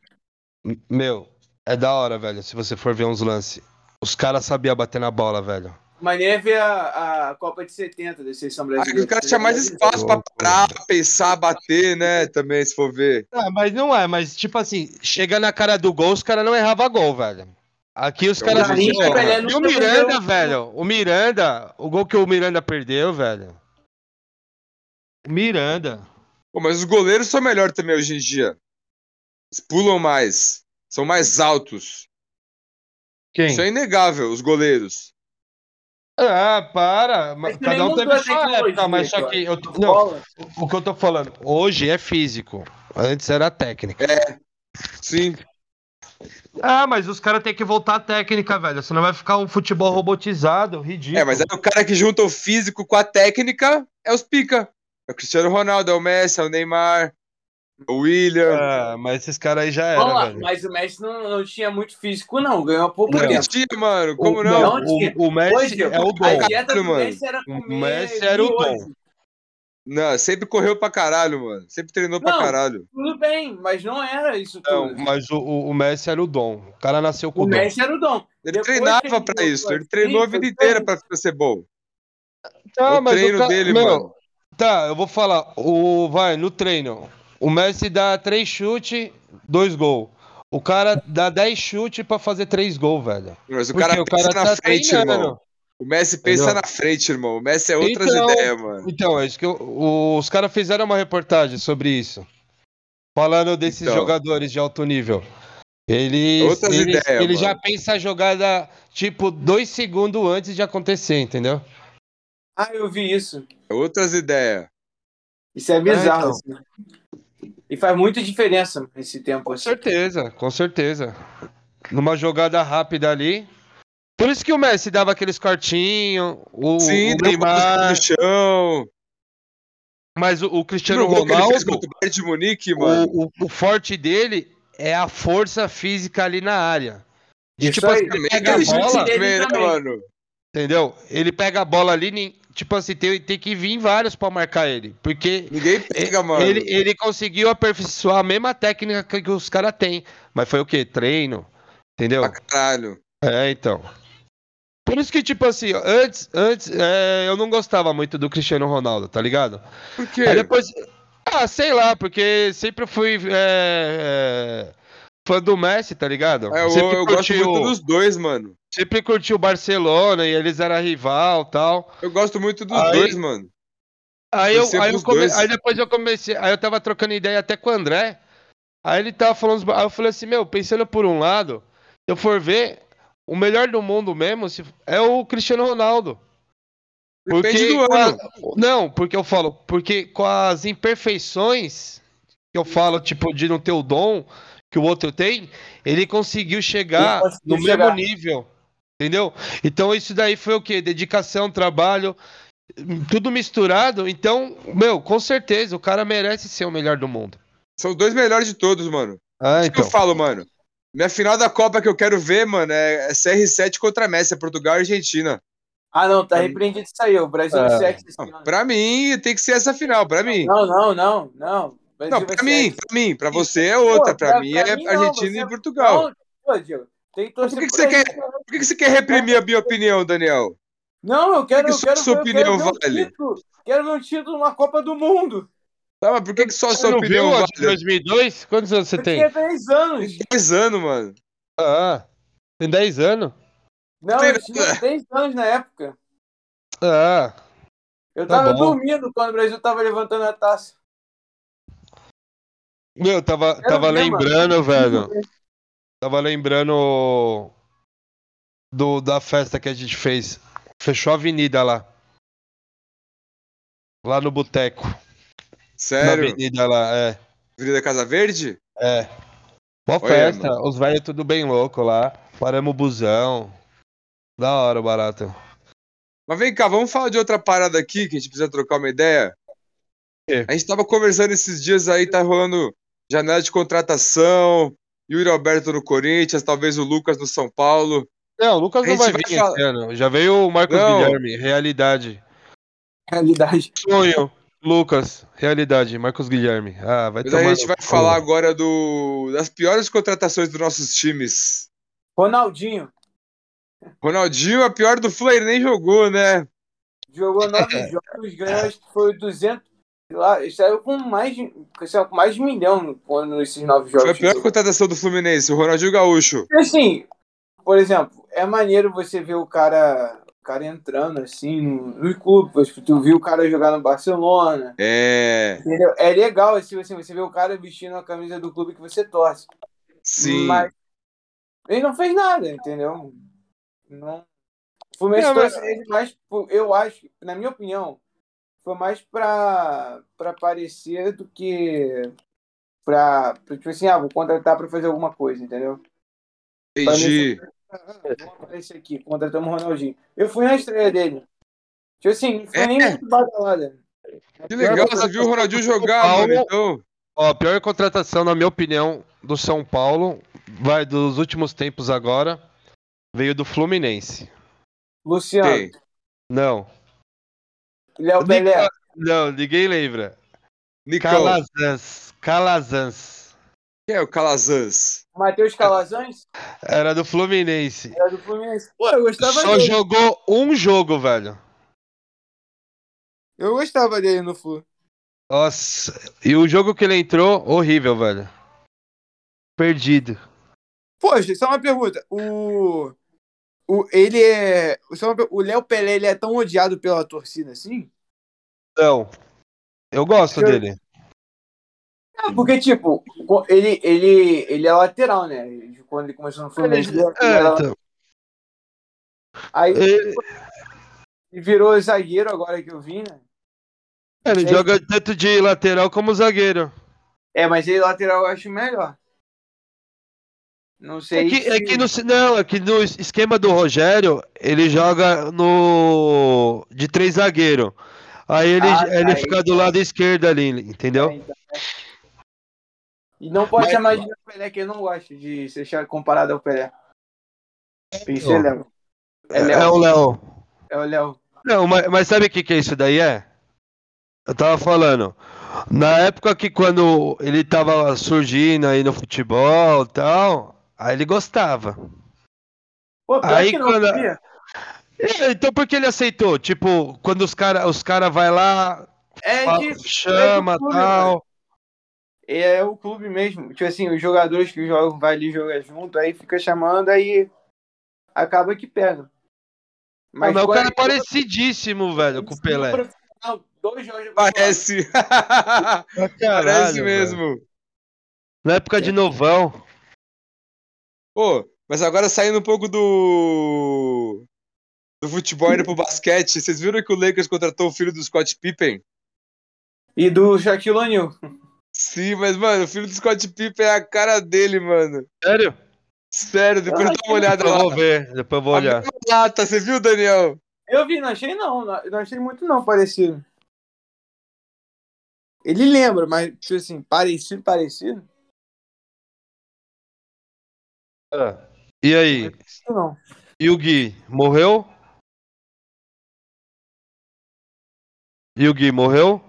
D: Meu, é da hora, velho, se você for ver uns lances. Os caras sabiam bater na bola, velho.
C: Maneiro é ver a, a Copa de 70 da seleção brasileira.
B: os caras tinham mais espaço pra parar, pensar, bater, né? Também, se for ver.
D: Ah, mas não é, mas tipo assim, chega na cara do gol, os caras não erravam gol, velho. Aqui os caras. Ô,
C: Pelé
D: E o Miranda,
C: perdeu.
D: velho? O Miranda, o gol que o Miranda perdeu, velho. O Miranda.
B: Pô, mas os goleiros são melhores também hoje em dia. Eles pulam mais. São mais altos.
D: Quem?
B: Isso é inegável, os goleiros.
D: Ah, para.
C: Mas
D: Cada um teve
C: a
D: sua época, mas só que. Eu tô- não, o que eu tô falando, hoje é físico. Antes era técnica.
B: Sim.
D: Ah, mas os caras têm que voltar à técnica, velho. Senão vai ficar um futebol robotizado, ridículo.
B: É, mas aí o cara que junta o físico com a técnica é os pica. É o Cristiano Ronaldo, é o Messi, é o Neymar, é o William.
D: Ah, mas esses caras aí já
C: Vamos
D: era,
C: lá,
D: velho.
C: mas o Messi não, não tinha muito físico, não. Ganhou pouco
B: que
C: tempo.
B: tinha, mano? Como
D: o,
B: não?
C: não?
D: o, o Messi
C: Hoje,
D: é o
C: A
D: dom.
C: dieta do
B: mano.
C: Messi era
D: O
C: comer
D: Messi era o dom.
B: Não, sempre correu pra caralho, mano. Sempre treinou pra
C: Não.
B: caralho.
C: Tudo bem, mas não era isso
D: Não,
C: tudo.
D: mas o, o, o Messi era o dom. O cara nasceu com
C: o
D: o dom.
C: Messi era o dom.
B: Ele
C: Depois
B: treinava
C: ele
B: pra isso. Ele
C: assim,
B: treinou a vida inteira pra ser bom.
D: Tá,
B: o
D: mas
B: treino
D: ca-
B: dele,
D: meu,
B: mano.
D: Tá, eu vou falar. O, vai, no treino. O Messi dá três chutes, dois gols. O cara dá 10 chutes pra fazer três gols, velho.
B: Mas o
D: Porque
B: cara
D: o
B: pensa
D: cara
B: na
D: tá
B: frente,
D: treinando.
B: irmão. O Messi pensa
D: Entendeu?
B: na frente, irmão. O Messi é outras
D: Então,
B: ideias, mano.
D: Então, é isso que eu- o- os caras fizeram uma reportagem sobre isso. Falando desses
B: Então.
D: jogadores de alto nível. Eles,
B: Outras
D: eles,
B: ideias,
D: ele já pensa a jogada, tipo, dois segundos antes de acontecer, entendeu?
C: Ah, eu vi isso.
B: É Outras ideias.
C: Isso é bizarro.
D: então.
C: assim. E faz muita diferença esse tempo.
D: Com
C: Assim.
D: certeza, com certeza. Numa jogada rápida ali. Por isso que o Messi dava aqueles cortinhos, o,
B: Sim,
D: o Neymar,
B: no chão.
D: mas o, o Cristiano
B: ele
D: Ronaldo,
B: o Munique, mano.
D: o, o, o forte dele é a força física ali na área. De, tipo
C: aí.
D: assim,
B: Também
D: pega a bola,
B: né, mano?
D: entendeu? Ele pega a bola ali, tipo assim, tem, tem que vir vários pra marcar ele. Porque
B: Ninguém pega, mano.
D: ele, ele conseguiu aperfeiçoar a mesma técnica que, que os caras têm. Mas foi o quê? Treino. Entendeu?
B: Pra caralho.
D: É, então. Por isso que, tipo assim, antes, antes é, eu não gostava muito do Cristiano Ronaldo, tá ligado?
B: Por quê?
D: Aí depois. Ah, sei lá, porque sempre fui é, é, fã do Messi, tá ligado?
B: É, eu,
D: sempre,
B: eu gosto muito dos dois, mano.
D: sempre curti o Barcelona e eles eram rival tal.
B: Eu gosto muito dos
D: Aí-
B: dois, mano.
D: Aí, eu, aí, eu come-
B: dois.
D: aí depois eu comecei. Aí eu tava trocando ideia até com o André. Aí ele tava falando. Aí eu falei assim, meu, pensando por um lado, se eu for ver, o melhor do mundo mesmo se- é o Cristiano Ronaldo.
B: Depende do
D: com a-
B: ano.
D: Não, porque eu falo, porque com as imperfeições que eu falo, tipo, de não ter o dom que o outro tem, ele conseguiu chegar
C: Ele
D: no
C: chegar.
D: mesmo nível. Entendeu? Então isso daí foi o quê? Dedicação, trabalho. tudo misturado. Então, meu, com certeza, o cara merece ser o melhor do mundo.
B: São os dois melhores de todos, mano.
D: Ah,
B: Isso que
D: então.
B: eu falo, mano. Minha final da Copa que eu quero ver, mano, é é CR7 contra Messi, é Portugal e Argentina.
C: Ah, não, tá repreendido isso aí. O Brasil
D: Ah.
C: é sexo esse
B: Não,
C: ano.
B: pra mim, tem que ser essa final, pra mim.
C: Não, não, não, não. Brasil
B: Não,
C: ser
B: mim, pra mim. Pra você é outra. Pra- mim é
C: mim não,
B: Argentina
C: você-
B: e Portugal.
C: Não, pô, Diego, tem que torcer
B: Por que que
C: por
B: você quer-
C: cara.
B: Por que, que você quer reprimir a minha opinião, Daniel?
C: Não, eu quero,
B: que
C: eu quero,
B: sua
C: eu
B: opinião
C: quero ver um
B: vale?
C: título. Quero ver um título numa Copa do Mundo.
B: Tá, mas por que, que só a
D: Você
B: sua
D: não
B: opinião
D: viu a
B: vale?
D: de 2002? Quantos anos você
C: Eu
D: tem?
C: tinha 10 anos.
B: 10 anos, mano.
D: Ah, tem 10 anos?
C: Não,
B: Tem
C: eu tinha 10 anos na época.
D: Ah,
C: Eu
D: Tá
C: tava
D: bom.
C: dormindo quando o Brasil tava levantando a taça.
D: Meu, tava, tava
C: ver,
D: lembrando, velho. Tava lembrando do, da festa que a gente fez. Fechou a avenida lá. Lá no boteco. Na
B: Sério?
D: avenida lá, é.
B: Avenida Casa Verde?
D: É.
B: Olha,
D: festa, os velhos tudo bem louco lá. Paramos o busão. Da hora o barato.
B: Mas vem cá, vamos falar de outra parada aqui que a gente precisa trocar uma ideia.
D: quê?
B: A gente tava conversando esses dias aí, tá rolando janela de contratação, Yuri Alberto no Corinthians, talvez o Lucas no São Paulo.
D: Não, o Lucas não vai
B: vai
D: vir
B: falar-
D: esse ano. Já veio o Marcos
B: Não.
D: Guilherme, realidade.
C: Realidade.
D: Sonho, Lucas, realidade, Marcos Guilherme. Ah, vai
B: Mas
D: tomar
B: a gente
D: no
B: vai falar agora do, das piores contratações dos nossos times.
C: Ronaldinho
B: Ronaldinho, a pior do Fla, ele nem jogou, né?
C: jogou 9 jogos, ganhou, acho que foi 200. Lá, ele saiu com mais de, saiu com mais de milhão quando nesses 9
B: Foi a
C: jogos.
B: pior contratação do Fluminense, o Ronaldinho Gaúcho.
C: Assim, por exemplo, é maneiro você ver o cara, o cara entrando assim no, clube. Tu viu o cara jogar no Barcelona.
B: É,
C: Entendeu? É legal assim, assim, você vê o cara vestindo a camisa do clube que você torce.
B: sim.
C: Mas ele não fez nada, entendeu? Não. O Fluminense
D: Não, mas-
C: trouxe ele mais, eu acho, na minha opinião, foi mais pra, pra aparecer do que pra, pra, tipo assim, ah, vou contratar pra fazer alguma coisa, entendeu?
B: Entendi.
C: Ah, Vamos aparecer aqui, contratamos o Ronaldinho. Eu fui na estreia dele. Tipo assim, não foi
B: É.
C: nem muito badalada.
B: Que legal, você viu o Ronaldinho jogar,
D: Paulo-
B: mano, então.
D: Ó, a pior contratação, na minha opinião, do São Paulo, vai dos últimos tempos agora, veio do Fluminense.
C: Luciano,
B: Quem?
D: Não.
C: Léo Pelé.
D: Não, ninguém lembra.
B: Nicão.
D: Calazans. Calazans.
B: Quem é o Calazans?
C: Matheus Calazans,
D: Era do Fluminense.
C: era do Fluminense. Pô, eu gostava
D: Só
C: dele.
D: jogou um jogo, velho.
C: Eu gostava dele no Flu.
D: Nossa. E o jogo que ele entrou, horrível, velho. Perdido.
C: Poxa, só uma pergunta. O. O, ele é. O Léo Pelé ele é tão odiado pela torcida assim?
D: Não. Eu gosto
C: Eu-
D: dele.
C: Ah, porque, tipo, ele, ele, ele é lateral, né? Quando ele começou no Fluminense. ele
D: É,
C: era-
D: então,
C: Aí
D: ele,
C: ele virou zagueiro agora que eu vi, né?
D: ele
C: Ele-
D: joga tanto de lateral como zagueiro.
C: É, mas ele lateral eu acho melhor. Não
D: É
C: sei.
D: que, é
C: se-
D: que no, não, é que no esquema do Rogério, ele joga no de três zagueiro. Aí ele,
C: Ah,
D: ele
C: tá,
D: fica do lado esquerdo ali, entendeu?
C: É, então, é. E não pode
D: Mas-
C: chamar de Pelé, que eu não gosto de ser comparado ao Pelé. Que
D: Ó.
C: Léo. É
D: É, o Léo.
C: É o Léo.
D: Não, mas, mas sabe o que, que é isso daí é? Eu tava falando. Na época que quando ele tava surgindo aí no futebol e tal, aí ele gostava.
C: Pô,
D: Aí
C: que não,
D: quando-
C: sabia?
D: É, Então por que ele aceitou? Tipo, quando os cara, os cara vai lá,
C: É
D: fa-
C: de.
D: chama
C: é clube,
D: tal.
C: É o clube mesmo. Tipo assim, os jogadores que jogam, vai ali jogar junto, aí fica chamando, aí acaba que pega.
D: Mas, o
C: quando
D: cara é parecidíssimo, velho, com o Pelé.
C: Dois jogos
B: Parece. Parece
D: Caralho,
B: mesmo.
D: velho. Na época de novão.
B: Pô, mas agora saindo um pouco do. Do futebol indo pro basquete, vocês viram que o Lakers contratou o filho do Scott Pippen?
C: E do Shaquille O'Neal.
B: Sim, mas, mano, o filho do Scott Pippen é a cara dele, mano.
D: Sério?
B: Sério, depois dá uma olhada
D: Depois eu
B: lá.
D: vou ver, depois eu vou
B: A
D: olhar.
B: lata, você viu, Daniel?
C: Eu vi, não achei não. Não achei muito não, parecido. Ele lembra, mas, tipo assim, parecido, parecido.
D: Ah, E aí?
C: Não.
D: E o Gui? Morreu? E o Gui morreu?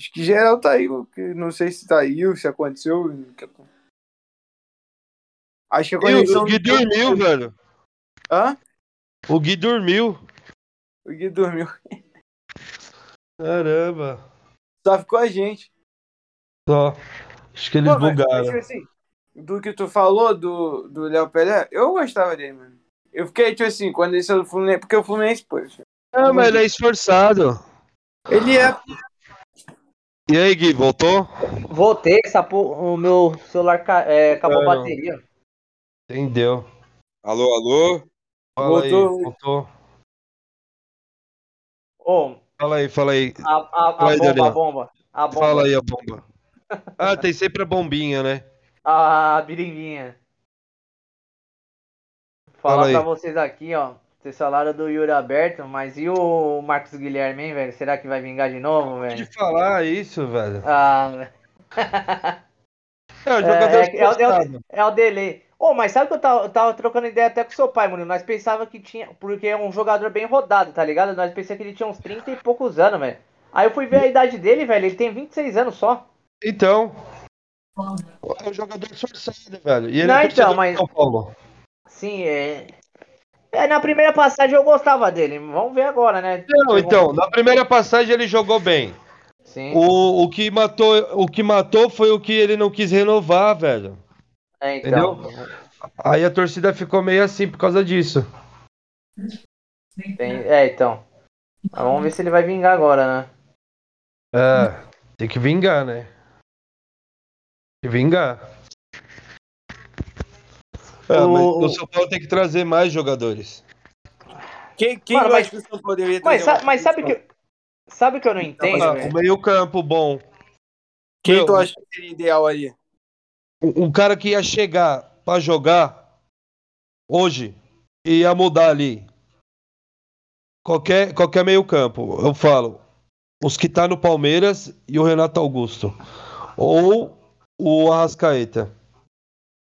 C: Acho que geral tá aí. Não sei se tá aí, se aconteceu. Acho que a
D: E o, Gui dormiu, velho.
C: Hã?
D: O Gui dormiu.
C: O Gui dormiu.
D: Caramba.
C: Só ficou a gente.
D: Só. Acho que eles
C: Pô, mas, mas,
D: bugaram.
C: tipo assim, do que tu falou do, do Léo Pelé, eu gostava dele, mano. Eu fiquei, tipo assim, quando ele saiu do Fluminense, porque o Fluminense, pô,
D: Ah, mas ele é esforçado.
C: ele é.
D: E aí, Gui, voltou?
A: Voltei, essa por... o meu celular ca- é, acabou a bateria.
D: Entendeu.
B: Alô, alô?
D: Fala aí,
C: Voltou.
D: voltou.
A: Ô,
D: Fala aí, fala aí.
A: a, a, a
D: Fala aí,
A: bomba, a bomba. A bomba.
D: Fala aí a bomba. Ah, tem sempre a bombinha, né?
A: A birimbinha.
D: Fala
A: Falar
D: aí.
A: pra vocês aqui, ó. Vocês falaram do Yuri aberto, mas e o Marcos Guilherme, hein, velho? Será que vai vingar de novo,
D: De
A: velho?
D: falar isso, velho.
A: Ah,
D: É, o jogador
A: é, é, é, o-
D: esforçado.
A: é o delay. Ô, mas sabe que eu tava, eu tava trocando ideia até com seu pai, mano? Nós pensava que tinha. Porque é um jogador bem rodado, tá ligado? Nós pensamos que ele tinha uns 30 e poucos anos, velho. Aí eu fui ver a idade dele, velho. Ele tem 26 anos só.
D: Então. É um jogador esforçado, velho. E ele
A: Não,
D: é
A: então, mas-
D: São Paulo.
A: Sim, é. É, na primeira passagem eu gostava dele. Vamos ver agora, né?
D: Não, então, na primeira passagem ele jogou bem.
A: Sim.
D: O, o, que matou, o que matou foi o que ele não quis renovar, velho.
A: É, então.
D: Aí a torcida ficou meio assim por causa disso.
A: Tem- é, então. Mas vamos ver se ele vai vingar agora, né?
D: É, tem que vingar, né? Vingar. É,
A: O-
D: mas o São Paulo tem que trazer mais jogadores.
C: Quem, quem
A: Mano,
C: eu
A: mas-
C: deveria
A: Mas,
C: trazer
A: sa- mas sabe que. Sabe que eu não entendo,
D: Ah, o meio campo bom.
C: Quem
D: Meu,
C: tu acha que seria ideal ali?
D: Um um cara que ia chegar pra jogar hoje e ia mudar ali. Qualquer, qualquer meio campo, eu falo. Os que tá no Palmeiras e o Renato Augusto. Ou o Arrascaeta.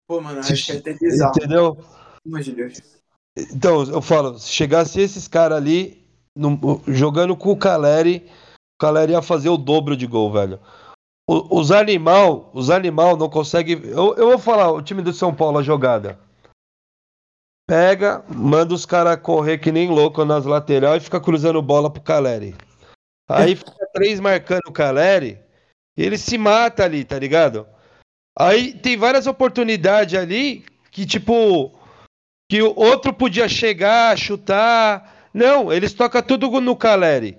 C: Pô, mano, que é até bizarro.
D: Entendeu?
C: Pelo amor de Deus.
D: Então, eu falo, se chegasse esses caras ali no- jogando com o Caleri, o Caleri ia fazer o dobro de gol, velho. O- os animal, os animal não conseguem. Eu, eu vou falar, o time do São Paulo, a jogada. Pega, manda os caras correr que nem louco nas laterais e fica cruzando bola pro Caleri. Aí fica três marcando o Caleri ele se mata ali, tá ligado? Aí tem várias oportunidades ali que, tipo, que o outro podia chegar, chutar. Não, eles tocam tudo no Caleri.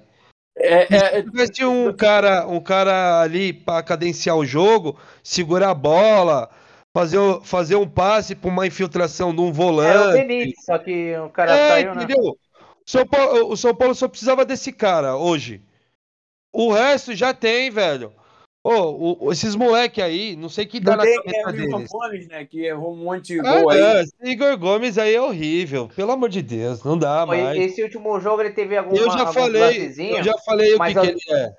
C: É, é,
D: Se tivesse um cara, um cara ali para cadenciar o jogo, segurar a bola, fazer, fazer um passe para uma infiltração de um
A: É o
D: volante.
A: Benítez, só que o cara
D: É,
A: saiu, né?
D: entendeu? São Paulo- o São Paulo só precisava desse cara hoje. O resto já tem, velho. Ô, o- o- esses moleque aí, não sei o que dá na cabeça
C: é, o Igor
D: deles.
C: Gomes, né? Que errou um monte de
D: Ah,
C: gol aí.
D: não, esse Igor Gomes aí é horrível. Pelo amor de Deus, não dá
A: Pô,
D: mais.
A: Esse último jogo ele teve alguma,
D: Eu já falei, eu já falei o que, que
A: eu-
D: ele é.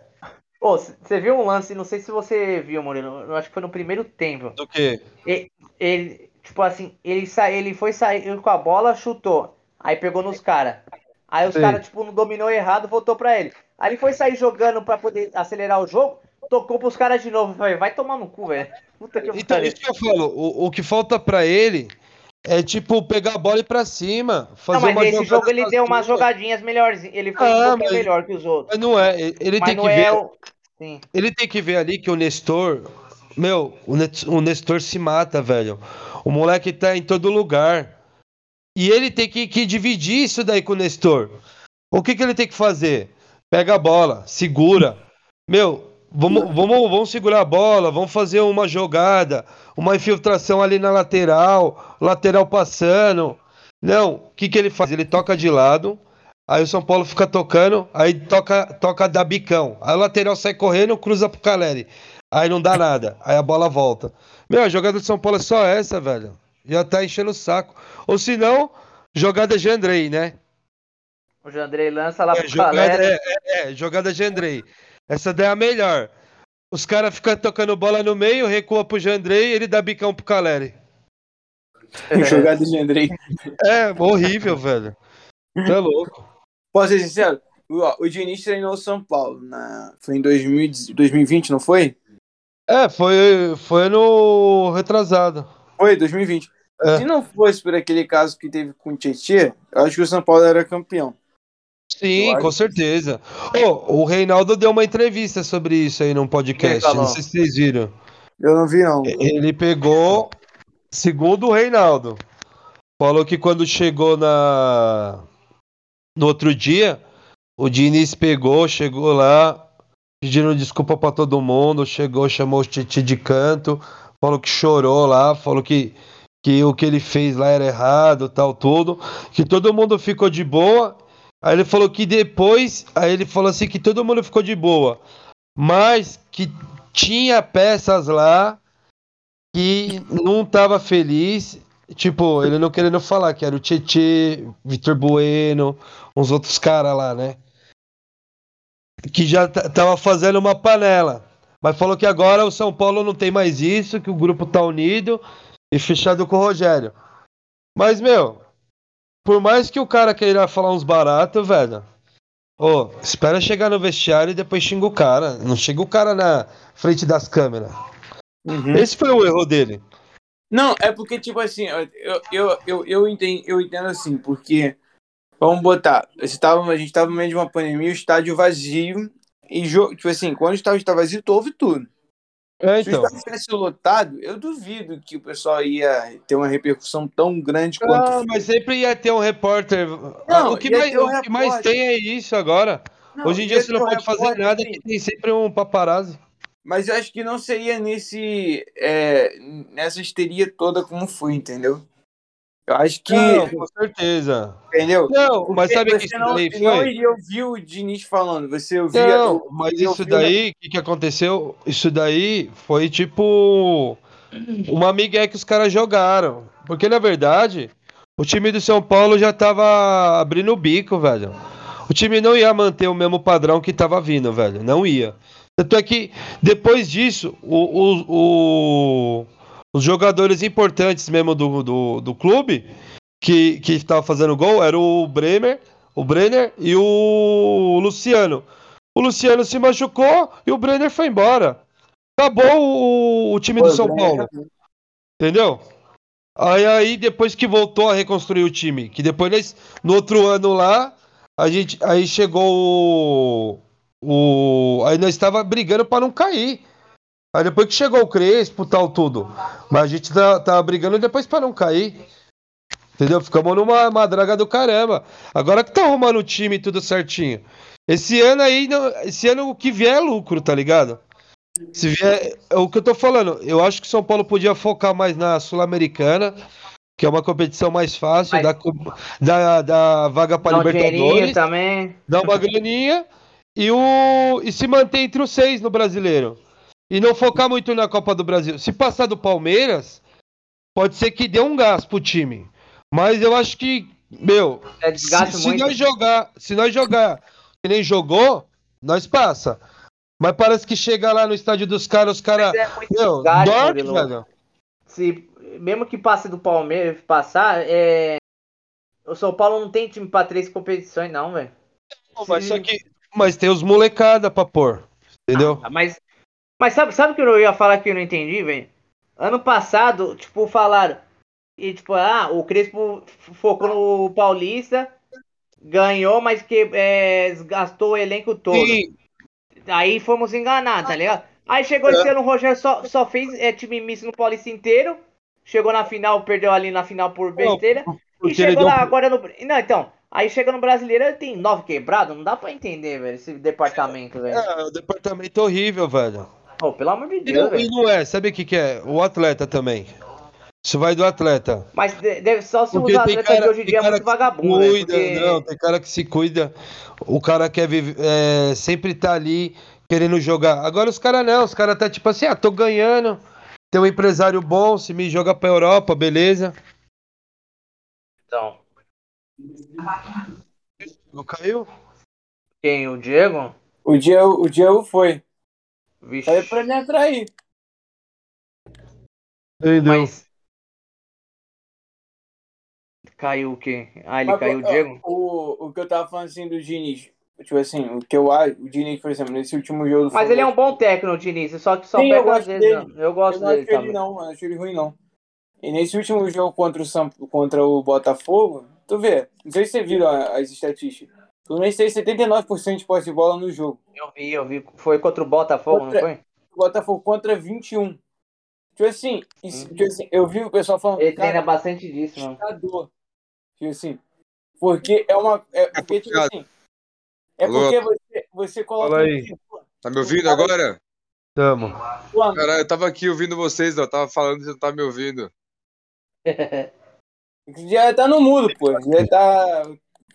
A: Ô, você viu um lance, não sei se você viu, Murilo. Eu acho que foi no primeiro tempo.
D: Do quê?
A: Ele, tipo assim, ele, sa... ele foi sair com a bola, chutou. Aí pegou nos caras. Aí os caras, tipo, não dominou errado, voltou pra ele. Aí ele foi sair jogando pra poder acelerar o jogo, tocou pros caras de novo. Falei, vai tomar no cu, velho. Puta que
D: Então,
A: pariu.
D: isso que eu falo, o, o que falta pra ele é tipo pegar a bola e ir pra cima, fazer
A: Não, mas
D: uma
A: nesse jogo ele deu umas jogadinhas melhorzinhas. Ele foi
D: Ah,
A: um pouquinho
D: mas-
A: melhor que os outros.
D: Mas não é, ele
A: Mas
D: tem que
A: é
D: ver,
A: o.
D: Ele tem que ver ali que o Nestor, meu, o Nestor se mata, velho. O moleque tá em todo lugar. E ele tem que, que dividir isso daí com o Nestor. O que que ele tem que fazer? Pega a bola, segura. Meu, vamos, vamos, vamos segurar a bola, vamos fazer uma jogada, uma infiltração ali na lateral, lateral passando. Não, o que que ele faz? Ele toca de lado, aí o São Paulo fica tocando, aí toca, toca da bicão. Aí o lateral sai correndo, cruza pro Caleri. Aí não dá nada, aí a bola volta. Meu, a jogada do São Paulo é só essa, velho. Já tá enchendo o saco. Ou se não, jogada de Andrei, né?
A: O Jandrei lança lá
D: É,
A: pro
D: jogada,
A: Calera.
D: é, é, é, jogada de Andrei. Essa daí é a melhor. Os caras ficam tocando bola no meio, recua pro Jandrei ele dá bicão pro Caleri.
C: Jogada de Andrei.
D: É, horrível, velho. Tá louco.
C: Posso ser sincero? O, o Diniz treinou o São Paulo. Na... Foi em 2000, 2020, não foi?
D: É, foi, foi no retrasado.
C: Foi, 2020.
D: É.
C: Se não fosse por aquele caso que teve com o Tietchan, eu acho que o São Paulo era campeão.
D: Sim, com certeza. Ô, o Reinaldo deu uma entrevista sobre isso aí num podcast. Não sei se vocês viram.
C: Eu não vi, não.
D: Ele pegou, segundo o Reinaldo, falou que quando chegou na no outro dia, o Diniz pegou, chegou lá, pedindo desculpa pra todo mundo, chegou, chamou o Titi de canto, falou que chorou lá, falou que, que o que ele fez lá era errado, tal, tudo, que todo mundo ficou de boa. Aí ele falou que depois, aí ele falou assim que todo mundo ficou de boa, mas que tinha peças lá que não tava feliz. Tipo, ele não querendo falar que era o Tietê, Vitor Bueno, uns outros caras lá, né? Que já tava fazendo uma panela. Mas falou que agora o São Paulo não tem mais isso, que o grupo tá unido e fechado com o Rogério. Mas, meu, por mais que o cara queira falar uns baratos, velho. Ô, espera chegar no vestiário e depois xinga o cara. Não chega o cara na frente das câmeras.
C: Uhum.
D: Esse foi o erro dele.
C: Não, é porque, tipo assim, eu, eu, eu, eu, entendo, eu entendo assim, porque, vamos botar, tava, a gente tava no meio de uma pandemia, o estádio vazio, e, tipo assim, quando o estádio está vazio, tu ouve tudo.
D: É,
C: Se o
D: então.
C: estádio estivesse lotado, eu duvido que o pessoal ia ter uma repercussão tão grande quanto
D: Ah, mas sempre ia ter um repórter. Ah, o que, mais,
C: um
D: o que mais tem é isso agora.
C: Não,
D: Hoje em dia
C: ia
D: você não
C: um
D: pode fazer nada que tem sempre um paparazzi.
C: Mas eu acho que não seria nesse. é, nessa histeria toda como foi, entendeu? Eu acho que.
D: Não, com certeza.
C: Entendeu?
D: Não, mas
C: Porque
D: sabe o que isso
C: não,
D: daí foi?
C: iria ouvir o Diniz falando, você ouvia.
D: Não, mas
C: eu
D: isso
C: vi,
D: daí, o que, que aconteceu? Isso daí foi tipo uma migué que os caras jogaram. Porque na verdade, o time do São Paulo já tava abrindo o bico, velho. O time não ia manter o mesmo padrão que tava vindo, velho. Não ia. Tanto é que depois disso, o- o- o- os jogadores importantes mesmo do, do, do clube que, que estavam fazendo gol era o Bremer, o Brenner e o Luciano. O Luciano se machucou e o Brenner foi embora. Acabou o, o time
C: Pô,
D: do São Paulo. Entendeu? Aí, aí depois que voltou a reconstruir o time, que depois no outro ano lá, a gente aí chegou o, o aí nós estava brigando para não cair. Aí depois que chegou o Crespo, tal tudo. Mas a gente tá, tava brigando depois para não cair. Entendeu? Ficamos numa uma draga do caramba. Agora que tá arrumando o time tudo certinho. Esse ano aí, esse ano o que vier é lucro, tá ligado? Se vier, é o que eu tô falando, eu acho que São Paulo podia focar mais na Sul-Americana, que é uma competição mais fácil,
A: Mas-
D: da, da, da vaga para Libertadores,
A: também.
D: dá uma graninha e, o, e se manter entre os seis no brasileiro. E não focar muito na Copa do Brasil. Se passar do Palmeiras, pode ser que dê um gás pro time. Mas eu acho que, meu,
A: É
D: se, se nós jogar, se nós jogar que nem jogou, nós passa. Mas parece que chega lá no estádio dos caras, os caras,
A: É
D: meu,
A: desgaste,
D: dorme, velho.
A: Se, mesmo que passe do Palmeiras, passar, é... o São Paulo não tem time pra três competições, não, velho.
D: Mas mas tem os molecada pra pôr, entendeu?
A: Ah, Mas, mas sabe, sabe o que eu ia falar que eu não entendi, velho? Ano passado, tipo, falaram. E tipo, ah, o Crespo focou no Paulista, ganhou, mas que é, gastou o elenco todo.
D: Sim,
A: Aí fomos enganados, tá ligado? Aí chegou esse ano, o Rogério só, só fez é, time misto no Paulista inteiro. Chegou na final, perdeu ali na final por besteira. e
D: porque ele
A: chegou lá agora no. Não, então. Aí chega no brasileiro, tem nove quebrados. Não dá pra entender, velho, esse departamento, velho.
D: É, o departamento é horrível, velho.
A: Pô, pelo amor de
D: E
A: Deus,
D: não, e não é, sabe o que que é? O atleta também. Isso vai do atleta.
A: Mas de- deve só se
D: Porque
A: usar
D: tem
A: atleta de
D: cara,
A: hoje em dia é
D: cara
A: muito vagabundo, velho.
D: cuida,
A: Porque...
D: não, tem cara que se cuida. O cara quer viver, é, sempre tá ali querendo jogar. Agora os caras não, os caras tá tipo assim, ah, tô ganhando, tem um empresário bom, se me joga pra Europa, beleza.
A: Então,
D: Não caiu?
A: Quem? O Diego?
C: O Diego, o Diego foi.
A: Vixe.
C: Falei pra ele entrar aí.
D: Entendeu?
A: Mas. Caiu o quê? Ah, ele
C: Mas,
A: caiu o Diego?
C: O, o que eu tava falando assim do Diniz. Tipo assim, o que eu acho, o Diniz, por exemplo, nesse último jogo do
A: Mas ele é um bom técnico, o Diniz, só que só
C: Sim, eu
A: pega às
C: gosto
A: vezes.
C: dele.
A: não. Eu gosto
C: eu não
A: dele
C: acho ele não, eu não acho ele ruim não. E nesse último jogo contra o, São, contra o Botafogo, tu vê, não sei se você viu as estatísticas. Fluminense tem 79% de posse de bola no jogo.
A: Eu vi, eu vi. Foi contra o Botafogo,
C: Contra-
A: não foi?
C: Botafogo contra 21. Tipo assim, isso- tipo assim, eu vi o pessoal falando,
A: Ele treina bastante disso, mano.
C: assustador. Tipo assim, porque é uma. É, porque, tipo assim. É
B: Alô?
C: porque você, você coloca.
D: Fala aí.
B: Tá me ouvindo agora?
D: Tamo.
B: Caralho, eu tava aqui ouvindo vocês, ó. Tava falando e você não tá me ouvindo.
C: Já tá no mudo, pô. Já tá.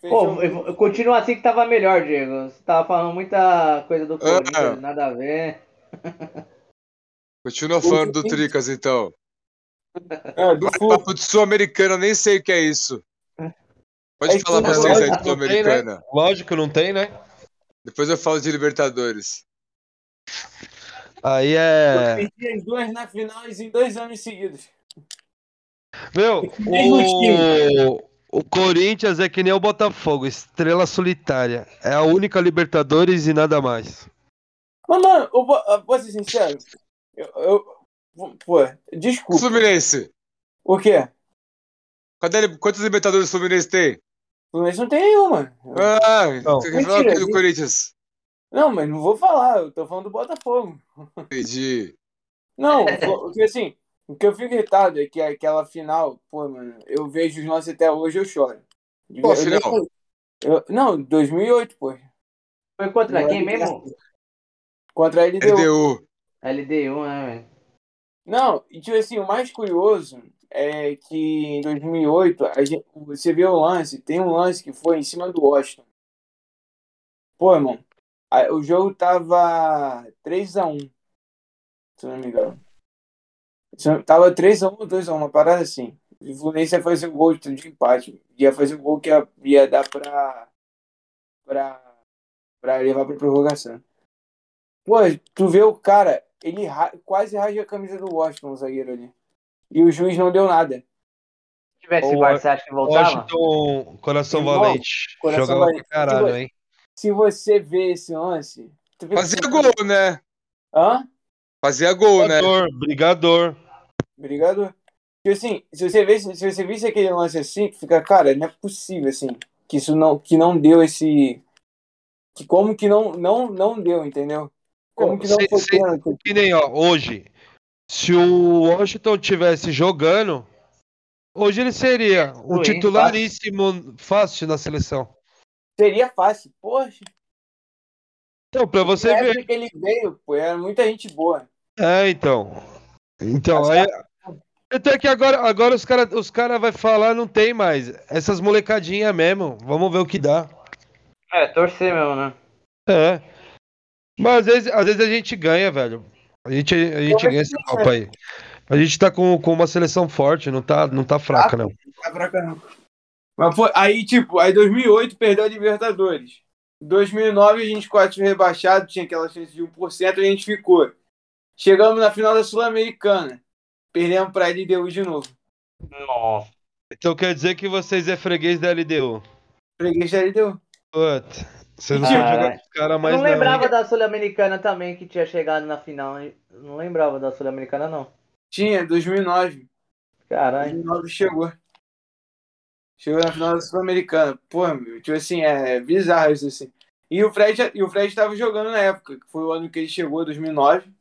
A: Eu- eu- continua assim que tava melhor, Diego. Você tava falando muita coisa do Corinthians,
B: Ah.
A: nada a ver.
B: Continua falando do Tricas, então.
C: É, do.
B: Papo de Sul-Americana, nem sei o que é isso. Pode
C: É
B: falar vocês aí de
D: tem,
B: Sul-Americana.
D: Lógico, não tem, né?
B: Depois eu falo de Libertadores.
D: Aí
C: Eu
D: é.
C: perdi as duas na final em dois anos seguidos.
D: Meu, o... o Corinthians é que nem o Botafogo, estrela solitária. É a única Libertadores e nada mais.
C: Mas, mano, eu vou, eu vou ser sincero. Eu, eu- Pô, desculpa.
B: Fluminense.
C: O quê?
B: Cadê? Quantos Libertadores o Fluminense tem?
C: O Fluminense não tem nenhuma.
B: Ah,
D: Não.
B: você quer falar que do. Corinthians?
C: Não, mas não vou falar. Eu tô falando do Botafogo.
B: Entendi.
C: Não, porque assim, o que eu fico irritado é que aquela final, pô, mano, eu vejo os nossos até hoje, eu choro.
B: Qual
C: Eu-
B: final?
C: eu- não, 2008, pô.
A: Foi contra quem
C: é
A: mesmo?
C: Contra a LDU.
B: LDU.
A: LDU, né, velho?
C: Não, e tipo assim, o mais curioso é que em 2008, a gente, você vê o lance, tem um lance que foi em cima do Washington. Pô, irmão, a- o jogo tava 3x1, se eu não me engano. Se Tava 3x1 ou 2x1, uma parada assim. O Fluminense ia fazer o gol de de empate. Ia fazer o gol que ia, ia dar pra, pra, pra levar pra prorrogação. Pô, tu vê o cara, ele ra- quase rasga a camisa do Washington, o zagueiro ali. E o juiz não deu nada.
A: Se tivesse
D: O
A: VAR, você acha que voltava?
D: Washington, coração
C: Irmão,
D: valente.
C: coração
D: Jogava
C: valente.
D: pra caralho, hein?
C: Se você vê esse lance.
B: Fazia
C: que-
B: gol, né?
C: Hã?
B: Fazia gol, né?
D: Brigador, brigador.
C: Obrigado. Porque assim, se você vê, se você visse aquele lance assim, fica, cara, não é possível assim, que isso não, que não deu esse, que como que não, não, não deu, entendeu? Como que não
D: Cê-
C: foi
D: cê-
C: pênalti?
D: Que nem, ó, hoje. Se o Washington tivesse jogando, hoje ele seria um
A: Ruim,
D: titularíssimo fácil na seleção.
C: Seria fácil, poxa.
D: Então, pra você ver.
C: que ele veio, pô, era muita gente boa.
D: É, então. Então, aí. Até que agora, agora os caras os cara vai falar, não tem mais. Essas molecadinhas mesmo. Vamos ver o que dá.
A: É, torcer mesmo, né?
D: É. Mas às vezes, às vezes a gente ganha, velho. A gente, a gente ganha
C: acredito,
D: Copa aí. A gente tá com, com uma seleção forte, não tá, não tá fraca, não.
C: Tá pra caramba. Mas, pô, aí, tipo, aí 2008 perdeu a Libertadores. 2009 a gente quase foi rebaixado, tinha aquela chance de 1%, a gente ficou. Chegamos na final da Sul-Americana. Perdemos pra LDU de novo.
A: Nossa.
D: Então quer dizer que vocês é freguês da LDU.
C: Freguês da LDU.
D: Puta. Vocês não com os caras
A: Eu
D: mais
A: não
D: não.
A: lembrava
D: hein?
A: da Sul-Americana também que tinha chegado na final. Não lembrava da Sul-Americana, não.
C: Tinha, 2009.
A: Caralho.
C: 2009 chegou. Chegou na final da Sul-Americana. Pô, meu, tipo assim, é bizarro isso assim. E o Fred, e o Fred tava jogando na época, que foi o ano que ele chegou, 2009.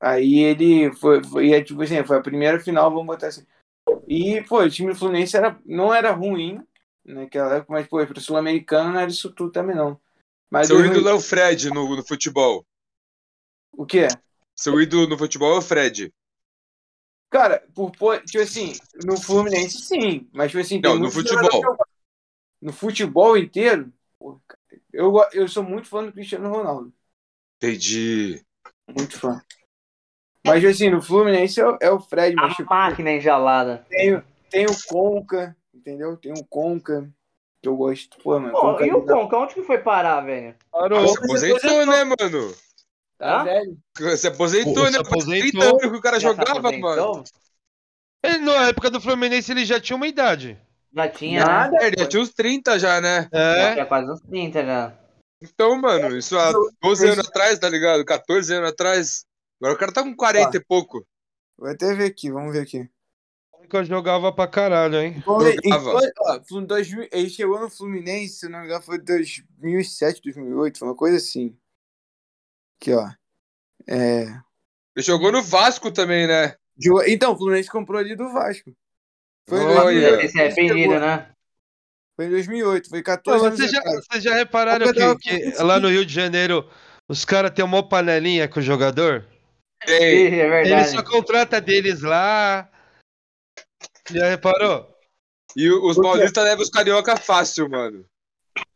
C: Aí ele foi, foi é, tipo assim, foi a primeira final, vamos botar assim. E, pô, o time do Fluminense era, não era ruim naquela época, mas, pô, pro Sul-Americano não era isso tudo também, não. Mas
B: Seu
C: 2000
B: ídolo é o Fred no, no futebol.
C: o quê?
B: Seu ídolo no futebol é o Fred.
C: Cara, por, tipo assim, no Fluminense sim, mas, tipo assim,
B: Não, no futebol.
C: No futebol inteiro, pô, cara, eu, eu sou muito fã do Cristiano Ronaldo.
B: Entendi.
C: Muito fã. Mas, assim, no Fluminense é, o- é Fred, mas,
A: A
C: tipo,
A: máquina enjalada.
C: tem, o- tem o Conca, entendeu? Tem o Conca, que eu gosto. Pô, mano,
A: Pô,
C: Conca
A: e o Conca, onde que foi parar, velho?
D: Parou.
B: Se aposentou, né, mano?
C: Tá
A: Hã?
C: velho.
B: Se aposentou,
D: Pô,
B: né?
D: se
B: Faz 30
D: aposentou.
B: anos que o cara
A: Já
B: jogava,
A: aposentou?
B: mano.
D: Ele, na época do Fluminense ele já tinha uma idade.
A: Já tinha, né?
C: Nada,
B: É, ele já tinha uns 30 já, né?
A: Já
D: É.
A: tinha quase uns 30 já.
B: Então, mano, isso há
C: Eu-
B: 12
C: eu-
B: anos atrás, tá ligado? 14 anos atrás. Agora o cara tá com 40 e pouco.
C: Vou até ver aqui, vamos ver aqui.
D: Que eu jogava pra caralho, hein?
C: Ver.
B: Jogava.
C: Ó, Flu- 2000 ele chegou no Fluminense, se eu não me engano, foi 2007, 2008, foi uma coisa assim. Aqui, ó. É.
B: Ele jogou no Vasco também, né?
C: Então, o Fluminense comprou ali do Vasco. Foi em
B: Olha.
C: 2008.
A: Esse é arrependido, né?
C: Foi em 2008, foi
D: Pô,
C: 14 anos
D: Vocês já, vocês já repararam que, que lá no Rio de Janeiro os caras têm uma panelinha com o jogador?
B: Tem.
A: É
D: Ele só contrata deles lá. Já reparou?
B: E os paulistas levam os carioca fácil, mano.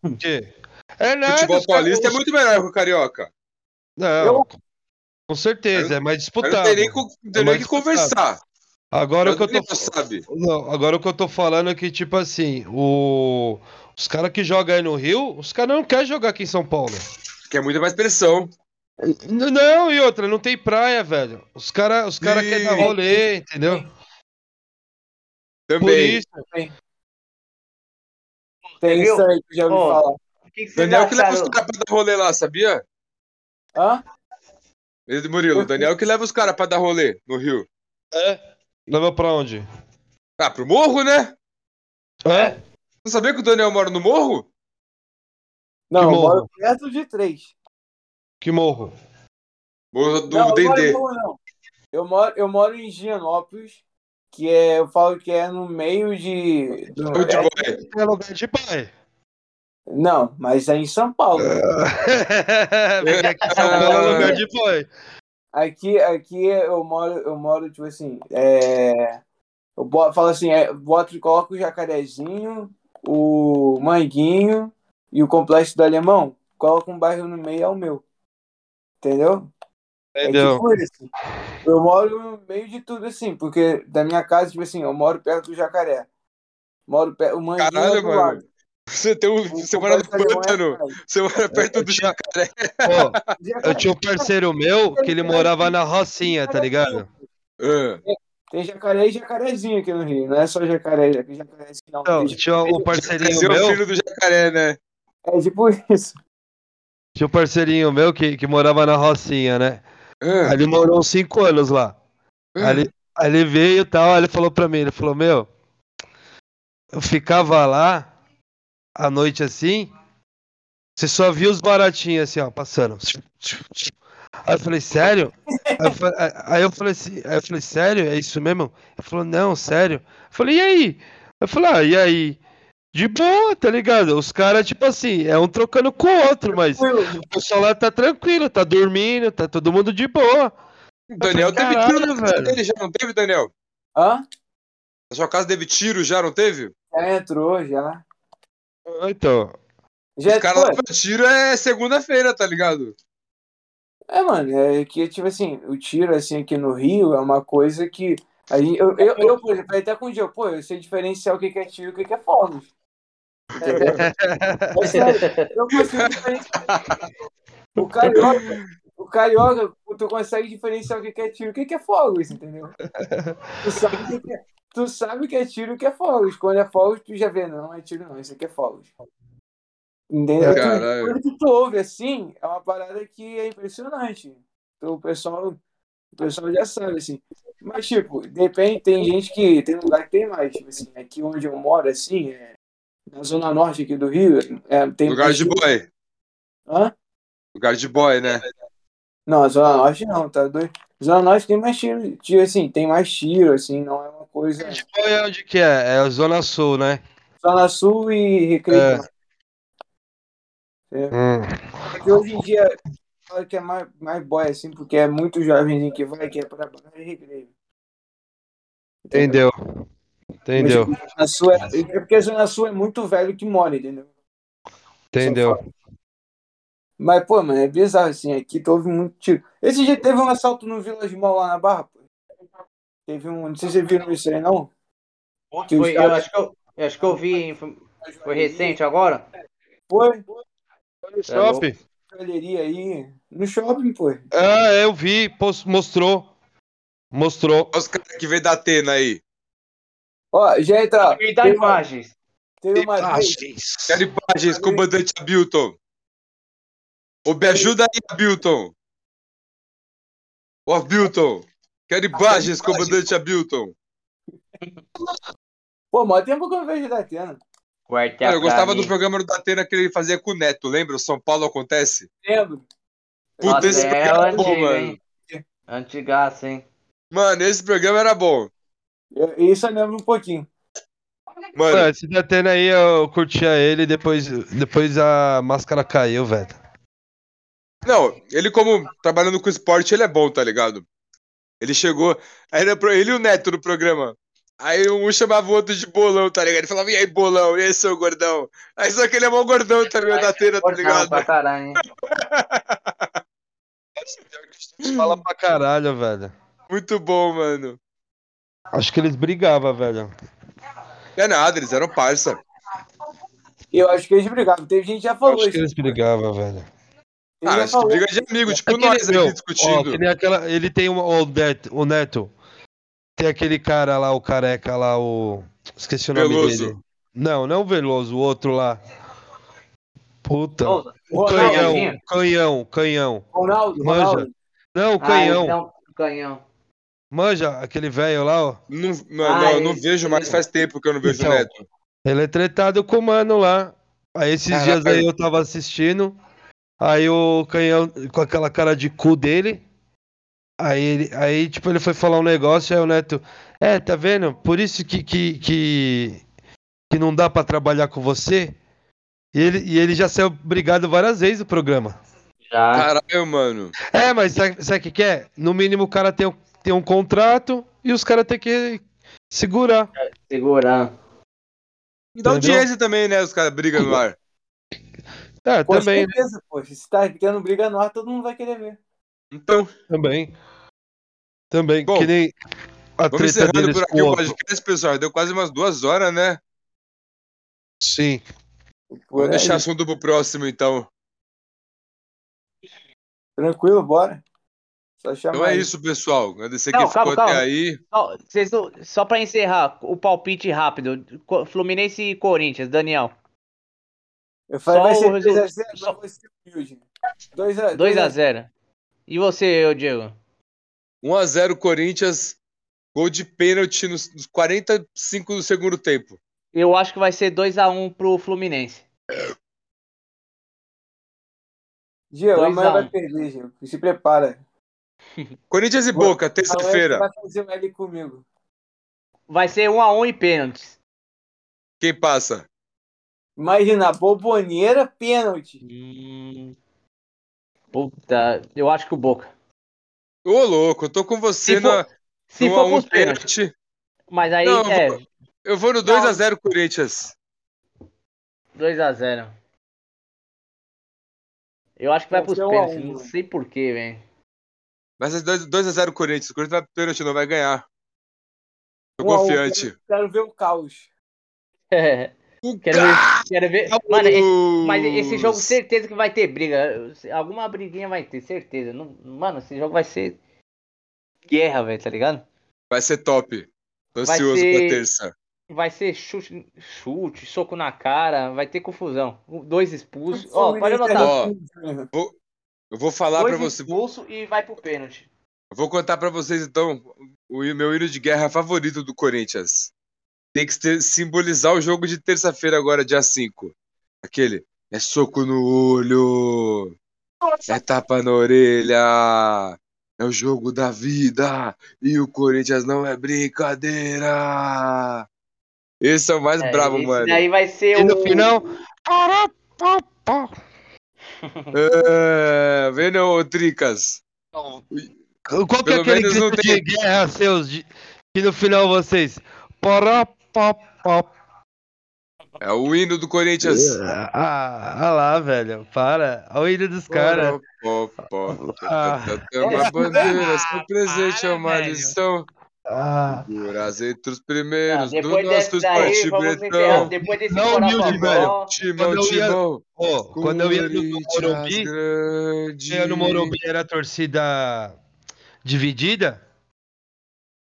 D: O quê? É
B: O
D: nada.
B: futebol paulista é muito melhor que o carioca.
D: Não,
C: Eu-
D: com certeza, é mais
B: Mas não
D: disputado.
B: tem nem, co- não tem
D: É
B: nem que conversar.
D: Agora o que eu tô
B: Daniel sabe.
D: Não, agora o que eu tô falando é que, tipo assim, o... os caras que jogam aí no Rio, os caras não querem jogar aqui em São Paulo.
B: Que é muita mais pressão.
D: Não, e outra, não tem praia, velho. Os caras os cara querem dar rolê, entendeu? Por
B: Também.
D: isso.
C: Tem
A: Viu?
C: isso aí que já ouvi falar.
A: Que, que
B: Daniel que leva os caras pra dar rolê lá, sabia?
C: Hã?
B: Ele, Murilo, Daniel que leva os caras pra dar rolê no Rio.
D: É? Leva pra onde?
B: Ah, pro morro, né?
D: É?
B: Não sabia que o Daniel mora no morro?
C: Não, eu moro perto de três.
D: Que morro?
B: Morro do
C: não, eu moro em
B: Dendê.
C: Morro, não. Eu moro, eu moro em Gianópolis, que é, eu falo que é no meio de. do-
B: Muito
C: é-.
D: É lugar de pai.
C: não, mas é em São Paulo.
D: Porque aqui em São Paulo é lugar de pai.
C: Aqui, aqui eu moro, eu moro, tipo assim, é, eu boto, falo assim, é, boto e coloco o jacarezinho, o manguinho e o complexo do alemão, coloco um bairro no meio, é o meu. Entendeu?
D: Entendeu?
C: É tipo isso. Eu moro no meio de tudo, assim, porque da minha casa, tipo assim, eu moro perto do jacaré. Moro perto, o manguinho é
B: Caralho,
C: do
B: mano.
C: lado.
B: Você, tem um, você mora no
C: é
B: pântano.
C: atrás.
B: Você mora perto
D: Eu
B: do
D: tinha-
B: jacaré.
D: Ó,
C: Jacaré-
D: eu tinha um parceiro meu que ele morava na Rocinha, tá ligado?
B: Ah,
C: Tem jacaré e jacarezinho aqui no Rio, não é só jacaré, jacaré jacarezinho, não.
D: Então,
C: Tem
D: tinha um parceirinho
B: Esse é o
D: meu,
B: filho do jacaré, né?
C: É tipo isso.
D: Tinha um parceirinho meu que, que morava na Rocinha, né? Aí ele morou uns 5 anos lá.
B: ah.
D: Aí ele, aí ele veio e tal, aí ele falou pra mim, ele falou, meu, eu ficava lá à noite assim, você só via os baratinhos assim, ó, passando. Aí eu falei, sério? Aí eu falei, aí eu falei assim, aí eu falei, sério? É isso mesmo? Ele falou, não, sério. Eu falei, e aí? Eu falei, ah, e aí? De boa, tá ligado? Os caras, tipo assim, é um trocando com o outro, mas o pessoal lá tá tranquilo, tá dormindo, tá todo mundo de boa.
B: O Daniel teve
D: Caralho,
B: tiro na casa
D: velho.
B: dele já, não teve, Daniel?
C: Hã?
B: Na sua casa teve tiro já, não teve?
C: Já entrou, já.
D: Então,
C: Já
B: Os caras lá pra tiro é segunda-feira, tá ligado?
C: É, mano, é que, tipo assim, o tiro, assim, aqui no Rio é uma coisa que. A gente, eu, eu, eu, por exemplo, até com o dia, pô, eu sei diferenciar o que é tiro e o que é fogos. Entendeu? É sério, eu consigo diferenciar. O carioca, o carioca, tu consegue diferenciar o que é tiro e o que é fogos, entendeu? Tu sabe o que é, tu sabe o que é tiro e o que é fogos. Quando é fogos, tu já vê, não, é tiro não, isso aqui é fogos. Entendeu? Tu-
B: Caralho.
C: Quando tu ouve assim, é uma parada que é impressionante. Então, o pessoal, o pessoal já sabe, assim. Mas, tipo, depende, tem gente que tem lugar que tem mais. Tipo assim, aqui onde eu moro, assim, é, na zona norte aqui do Rio, é, tem
B: Lugar de boy.
C: Hã?
B: Lugar de boy, né?
C: Não, Zona Norte não, tá doido? Zona Norte tem mais tiro, tiro, assim, tem mais tiro, assim, não é uma coisa.
D: tipo, é onde que é? É a Zona Sul, né?
C: Zona Sul e Recreio.
D: É.
C: Norte.
D: Hum,
C: Porque hoje em dia, fala que é mais, mais boy, assim, porque é muito jovenzinho que vai, que é pra baixo e recreio.
D: entendeu. Entendeu,
C: Zona Sul é, é porque a Zona Sul é muito velho que mora, entendeu?
D: entendeu.
C: Mas, pô, mano, é bizarro, assim, aqui houve muito tiro. Esse dia teve um assalto no Village Mall lá na Barra, pô. Teve um, não sei se vocês viram isso aí, não. Os
A: Foi, eu acho que eu, Eu acho que eu vi, foi, foi recente agora.
C: Foi,
D: No shopping.
C: galeria aí. No shopping, pô.
D: Ah, eu vi, mostrou. Mostrou.
B: Olha os caras que veio da Atena aí.
C: Ó, já entra.
A: Me dá imagens.
C: teve uma
D: Ah,
C: vez.
B: Quero imagens, comandante Abilton. Ô, me ajuda aí, Abilton. Ô, Abilton. Quero imagens, comandante Abilton.
C: Pô, mó tempo que eu não vejo da Atena.
A: Quarta
B: Cara, eu gostava do programa do Datena que ele fazia com o Neto, lembra? O São Paulo Acontece?
C: Lembro.
B: Puta,
A: Nossa,
B: esse
A: é
B: programa era bom,
A: antigo,
B: mano.
A: hein? Antigaço, hein?
B: Mano, esse programa era bom.
C: Eu- Isso eu lembro um pouquinho.
B: Mano,
D: Mano, esse da Atena aí eu curtia ele depois, depois a máscara caiu, velho.
B: não, ele como trabalhando com esporte, ele é bom, tá ligado? Ele chegou, aí era pro- ele e o Neto no programa. Aí um chamava o outro de bolão, tá ligado? Ele falava, e aí, bolão? E aí, seu gordão? Aí só que ele é mó gordão também, o da Atena, tá ligado?
A: pra caralho, hein?
D: Fala pra caralho, velho.
B: Muito bom, mano.
D: Acho que eles brigavam, velho.
B: Não é nada, eles eram parça.
C: Eu acho que eles brigavam. Teve gente que já falou
D: Acho
C: isso.
D: que eles brigavam, velho.
C: Ele
B: Ah,
C: já
B: acho que briga de amigo, tipo
D: Aquele-
B: nós
D: meu,
B: aqui
D: ó,
B: discutindo.
D: que nem aquela, ele tem uma, o, Neto, o Neto. Tem aquele cara lá, o careca lá, o. Esqueci o nome
B: Veloso.
D: dele. Não, não o Veloso, o outro lá. Puta. O
C: Ronaldo,
D: canhão, canhão, canhão.
C: Ronaldo,
D: Manja.
C: Ronaldo.
D: Não, o
A: Ah,
D: canhão.
A: então, canhão.
D: Manja, aquele velho lá, ó.
B: Não, não,
A: Ah,
B: não, eu não vejo mais,
A: mesmo.
B: faz tempo que eu não vejo
D: Então.
B: o Neto.
D: Ele é tretado com o mano lá. Aí esses
B: Caraca.
D: dias aí eu tava assistindo. Aí o canhão, com aquela cara de cu dele. Aí, ele, aí tipo, ele foi falar um negócio, aí o Neto. É, tá vendo? Por isso que, que, que, que não dá pra trabalhar com você. E ele, e ele já saiu brigado várias vezes do programa.
A: Já.
B: Caralho, mano.
D: É, mas sabe sabe o que, que é? No mínimo o cara tem, um- tem um contrato e os caras têm que segurar.
A: Segurar.
B: E dá
D: Entendeu?
B: audiência também, né? Os caras brigam no ar.
D: É, também, né?
C: certeza, pô. Se tá tendo briga no ar, todo mundo vai querer ver.
B: Então,
D: Também. Também.
B: Bom,
D: que nem a
B: vamos
D: treta
B: encerrando
D: deles
B: por aqui
D: o
B: podcast, pessoal. Deu quase umas duas horas, né?
D: Sim.
B: Vamos
C: aí.
B: deixar assunto pro próximo, então.
C: Tranquilo, bora. Só chamar
B: Então é
C: aí.
B: isso, pessoal. Agradecer
A: Não,
B: quem ficou
A: calma,
B: até
A: calma.
B: aí.
A: Só, vocês não- só pra encerrar, o palpite rápido. Fluminense e Corinthians, Daniel.
C: Eu falei,
A: Só
C: vai ser
A: resol-
C: 2x0,
A: só-
C: vai ser humilde. 2x0.
A: 2x0. E você, ô Diego?
B: 1x0 Corinthians. Gol de pênalti nos nos 45 do segundo tempo.
A: Eu acho que vai ser 2x1 pro Fluminense.
C: Diego,
A: 2 a
C: amanhã
A: 1.
C: vai perder, Diego. Se prepara.
B: Corinthians e
C: Boa.
B: Boca, terça-feira.
C: vai fazer um L comigo.
A: Vai ser 1x1 e pênaltis.
B: Quem passa?
C: Imagina, boboneira, pênalti.
A: Hum... Puta, eu acho que o Boca.
B: Ô, louco, eu tô com você
A: Se
B: no,
A: for, se
B: no
A: for
B: 1
A: pros pênaltis.
B: pênalti.
A: Mas aí
B: Não, eu
A: é
B: vou- Eu vou no 2x0 Corinthians.
A: 2x0. Eu acho que vai
C: Vai
A: pros
C: ser 1 a 1,
A: pênaltis. Não
C: mano.
A: sei porquê, velho.
B: Mas é 2x0 Corinthians. O Corinthians vai pro pênalti, não vai ganhar. Tô
C: 1 a 1,
B: confiante.
C: Quero, quero ver o caos.
A: quero ver. Quero ver. Mano, esse- mas esse jogo, certeza que vai ter briga. Alguma briguinha vai ter, certeza. Não, mano, esse jogo vai ser guerra, velho, tá ligado?
B: Vai ser top. Tô
A: Vai
B: ansioso
A: ser-
B: pra terça.
A: Vai ser chute, chute, soco na cara, vai ter confusão. Dois expulsos.
C: O
A: Ó, pode
C: Fluminense
A: anotar.
B: Ó,
C: é
B: Eu vou falar pra
A: Dois
B: você.
A: expulsos e vai pro pênalti.
B: Eu vou contar pra vocês então o meu hino de guerra favorito do Corinthians. Tem que ter- simbolizar o jogo de terça-feira agora, dia 5. Aquele é soco no olho, é tapa na orelha, é o jogo da vida e o Corinthians não é brincadeira. Esse é o mais
A: É,
B: bravo,
A: esse
B: mano.
A: daí vai ser
D: E no
A: o.
D: final. Pará, pá, pá.
B: É, vendo, ô Tricas?
D: Qual que é aquele
B: não
D: grito
B: tem-
D: de guerra seus? de- que no final vocês. Pará, pá, pá.
B: É o hino do Corinthians.
D: Ah, ah lá, velho. Para. Olha o hino dos caras. Ah.
B: É uma
C: É,
B: bandeira,
C: ah,
B: seu presente é uma
D: velho.
B: lição.
D: Ah,
B: entre os
A: Ah,
B: primeiros do
A: depois desse
B: nosso esporte bretão.
A: Depois desse
D: Não, humilde,
A: Corapopó,
B: Timão,
D: Quando eu ia-
B: Timão.
D: quando eu ia no, Morumbi,
B: grande.
D: eu no Morumbi era a torcida dividida.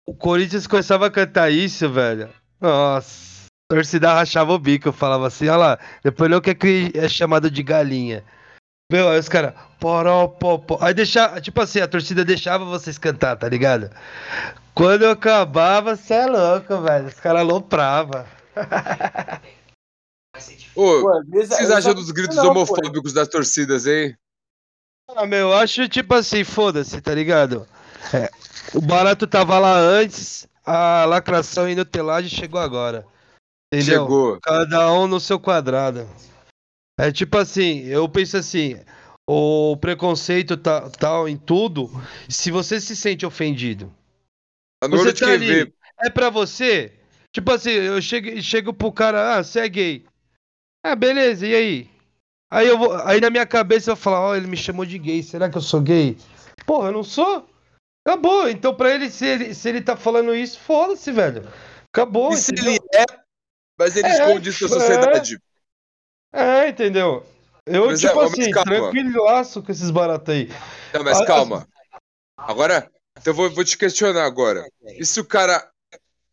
D: O Corinthians começava a cantar isso, velho. Nossa, a torcida rachava o bico, eu falava assim, olha lá, depois não quer que é chamado de galinha. Meu, aí os caras. Aí deixava, tipo assim, a torcida deixava vocês cantar, tá ligado? Quando eu acabava, você é louco, velho. Os caras alopravam.
B: Ô,
C: Pô,
B: o que vocês acham
C: só-
B: dos gritos
C: não, pô.
B: homofóbicos das torcidas, hein?
D: Ah, meu, eu acho tipo assim, foda-se, tá ligado? É, o barato tava lá antes, a lacração e nutelagem chegou agora. Entendeu?
B: Chegou.
D: Cada um no seu quadrado. É tipo assim, eu penso assim, o preconceito tá, tal em tudo, se você se sente ofendido,
B: Tá
D: você tá ali,
B: vê.
D: é pra você? Tipo assim, eu chego, chego pro cara, ah, você é gay. Ah, beleza, e aí? Aí, eu vou, aí na minha cabeça eu falar, ó, ele me chamou de gay, será que eu sou gay? Porra, eu não sou? Acabou, então pra ele, se ele, se ele tá falando isso, foda-se, velho. Acabou,
B: E se ele é, mas ele
D: É,
B: esconde isso da
D: é.
B: sociedade.
D: É, entendeu? Eu,
B: Mas é,
D: tipo assim,
B: calma.
D: tranquilaço com esses baratos aí.
B: Não, mas
D: Ah,
B: calma. Agora, então eu vou, vou te questionar agora. E se o cara,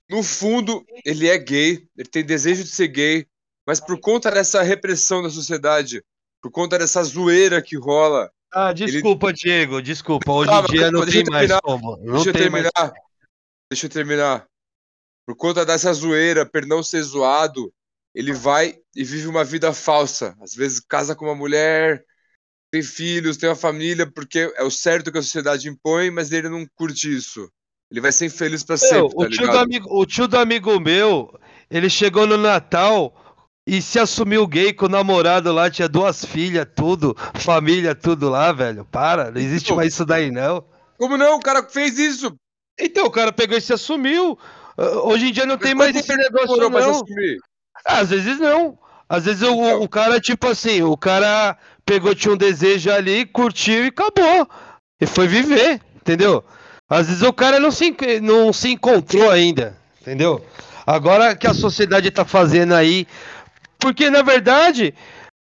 B: no fundo, ele é gay, ele tem desejo de ser gay, mas por conta dessa repressão da sociedade, por conta dessa zoeira que rola,
D: Ah, desculpa, Diego, desculpa. Hoje em dia não tem mais como. Não
B: Deixa eu
D: tem mais.
B: terminar. Deixa eu terminar. Por conta dessa zoeira, por não ser zoado, ele vai e vive uma vida falsa. Às vezes casa com uma mulher, tem filhos, tem uma família, porque é o certo que a sociedade impõe, mas ele não curte isso. Ele vai ser infeliz pra
D: Meu,
B: sempre, tá
D: o, tio do
B: ligado?
D: amigo, o tio do amigo meu, ele chegou no Natal e se assumiu gay com o namorado lá, tinha duas filhas, tudo, família, tudo lá, velho. Para, não existe
B: Então-
D: mais isso daí, não.
B: Como não? O cara fez isso.
D: Então, o cara pegou e se assumiu. Ah, Hoje em dia não tem mais esse negócio, não. Ah, Às vezes não. Às vezes o,
B: Então.
D: o cara, tipo assim, o cara pegou, tinha um desejo ali, curtiu e acabou. E foi viver, entendeu? Às vezes o cara não se, não se encontrou ainda, entendeu? Agora que a sociedade tá fazendo aí. Porque, na verdade,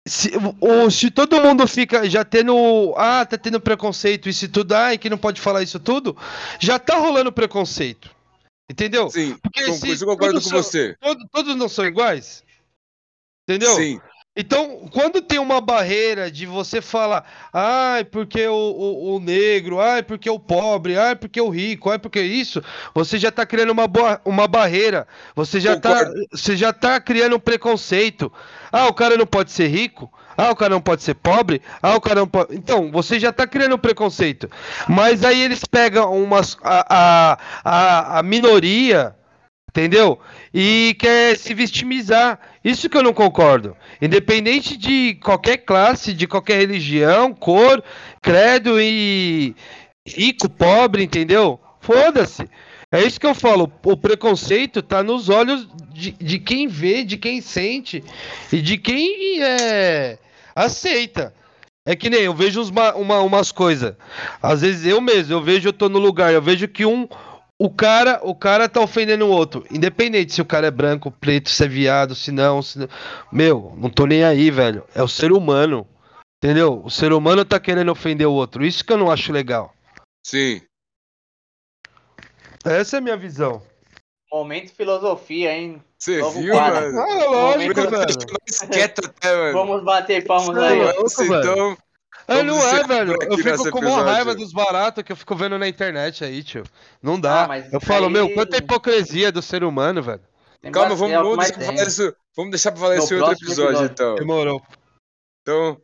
D: se, o, se todo mundo fica já tendo. Ah, tá tendo preconceito, isso e tudo, ai, que não pode falar isso tudo, já tá rolando preconceito. Entendeu?
B: Sim,
D: Porque
B: com-
D: se
B: concordo com
D: são-
B: você.
D: Todos, todos não são iguais? Entendeu?
B: Sim.
D: Então, quando tem uma barreira de você falar, ai, porque o, o, o negro, ai, porque o pobre, ai, porque o rico, ai, porque isso, você já tá criando uma, boa, uma barreira. Você já, tá,
B: Concordo.
D: você já tá criando um preconceito. Ah, o cara não pode ser rico? Ah, o cara não pode ser pobre? Ah, o cara não pode. Então, você já tá criando um preconceito. Mas aí eles pegam umas, a, a, a, minoria, entendeu? E quer se vitimizar. Isso que eu não concordo. Independente de qualquer classe, de qualquer religião, cor, credo e rico, pobre, entendeu? Foda-se. É isso que eu falo. O preconceito tá nos olhos de, de quem vê, de quem sente e de quem é, aceita. É que nem eu vejo uns ma- uma- umas coisas. Às vezes eu mesmo, eu vejo, eu tô no lugar, eu vejo que um. O cara, o cara tá ofendendo o outro. Independente se o cara é branco, preto, se é viado, se não, se não. Meu, não tô nem aí, velho. É o ser humano. Entendeu? O ser humano tá querendo ofender o outro. Isso que eu não acho legal.
B: Sim.
D: Essa é a minha visão.
A: Momento filosofia, hein?
B: Você
A: Novo
B: viu, mano?
D: Ah, lógico.
B: Deixou nós quieto até, mano.
A: Vamos bater palmas
D: Não,
A: aí.
D: é louco,
B: então.
D: É,
B: Vamos
D: não é, velho. Eu fico com uma raiva dos baratos que eu fico vendo na internet aí, tio. Não dá.
A: Ah,
D: eu falo,
A: aí-
D: meu, quanta hipocrisia do ser humano, velho.
A: Tem
B: Calma, vamos,
A: é
B: vamos, deixar pra falar isso, vamos deixar pra falar
A: No
B: isso em outro episódio,
A: episódio.
B: então.
D: Demorou.
B: Então,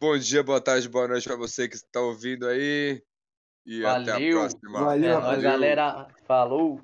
B: bom dia, boa tarde, boa noite pra você que está ouvindo aí. E até a
A: Valeu.
B: próxima.
C: Valeu,
A: É nóis, galera. Falou.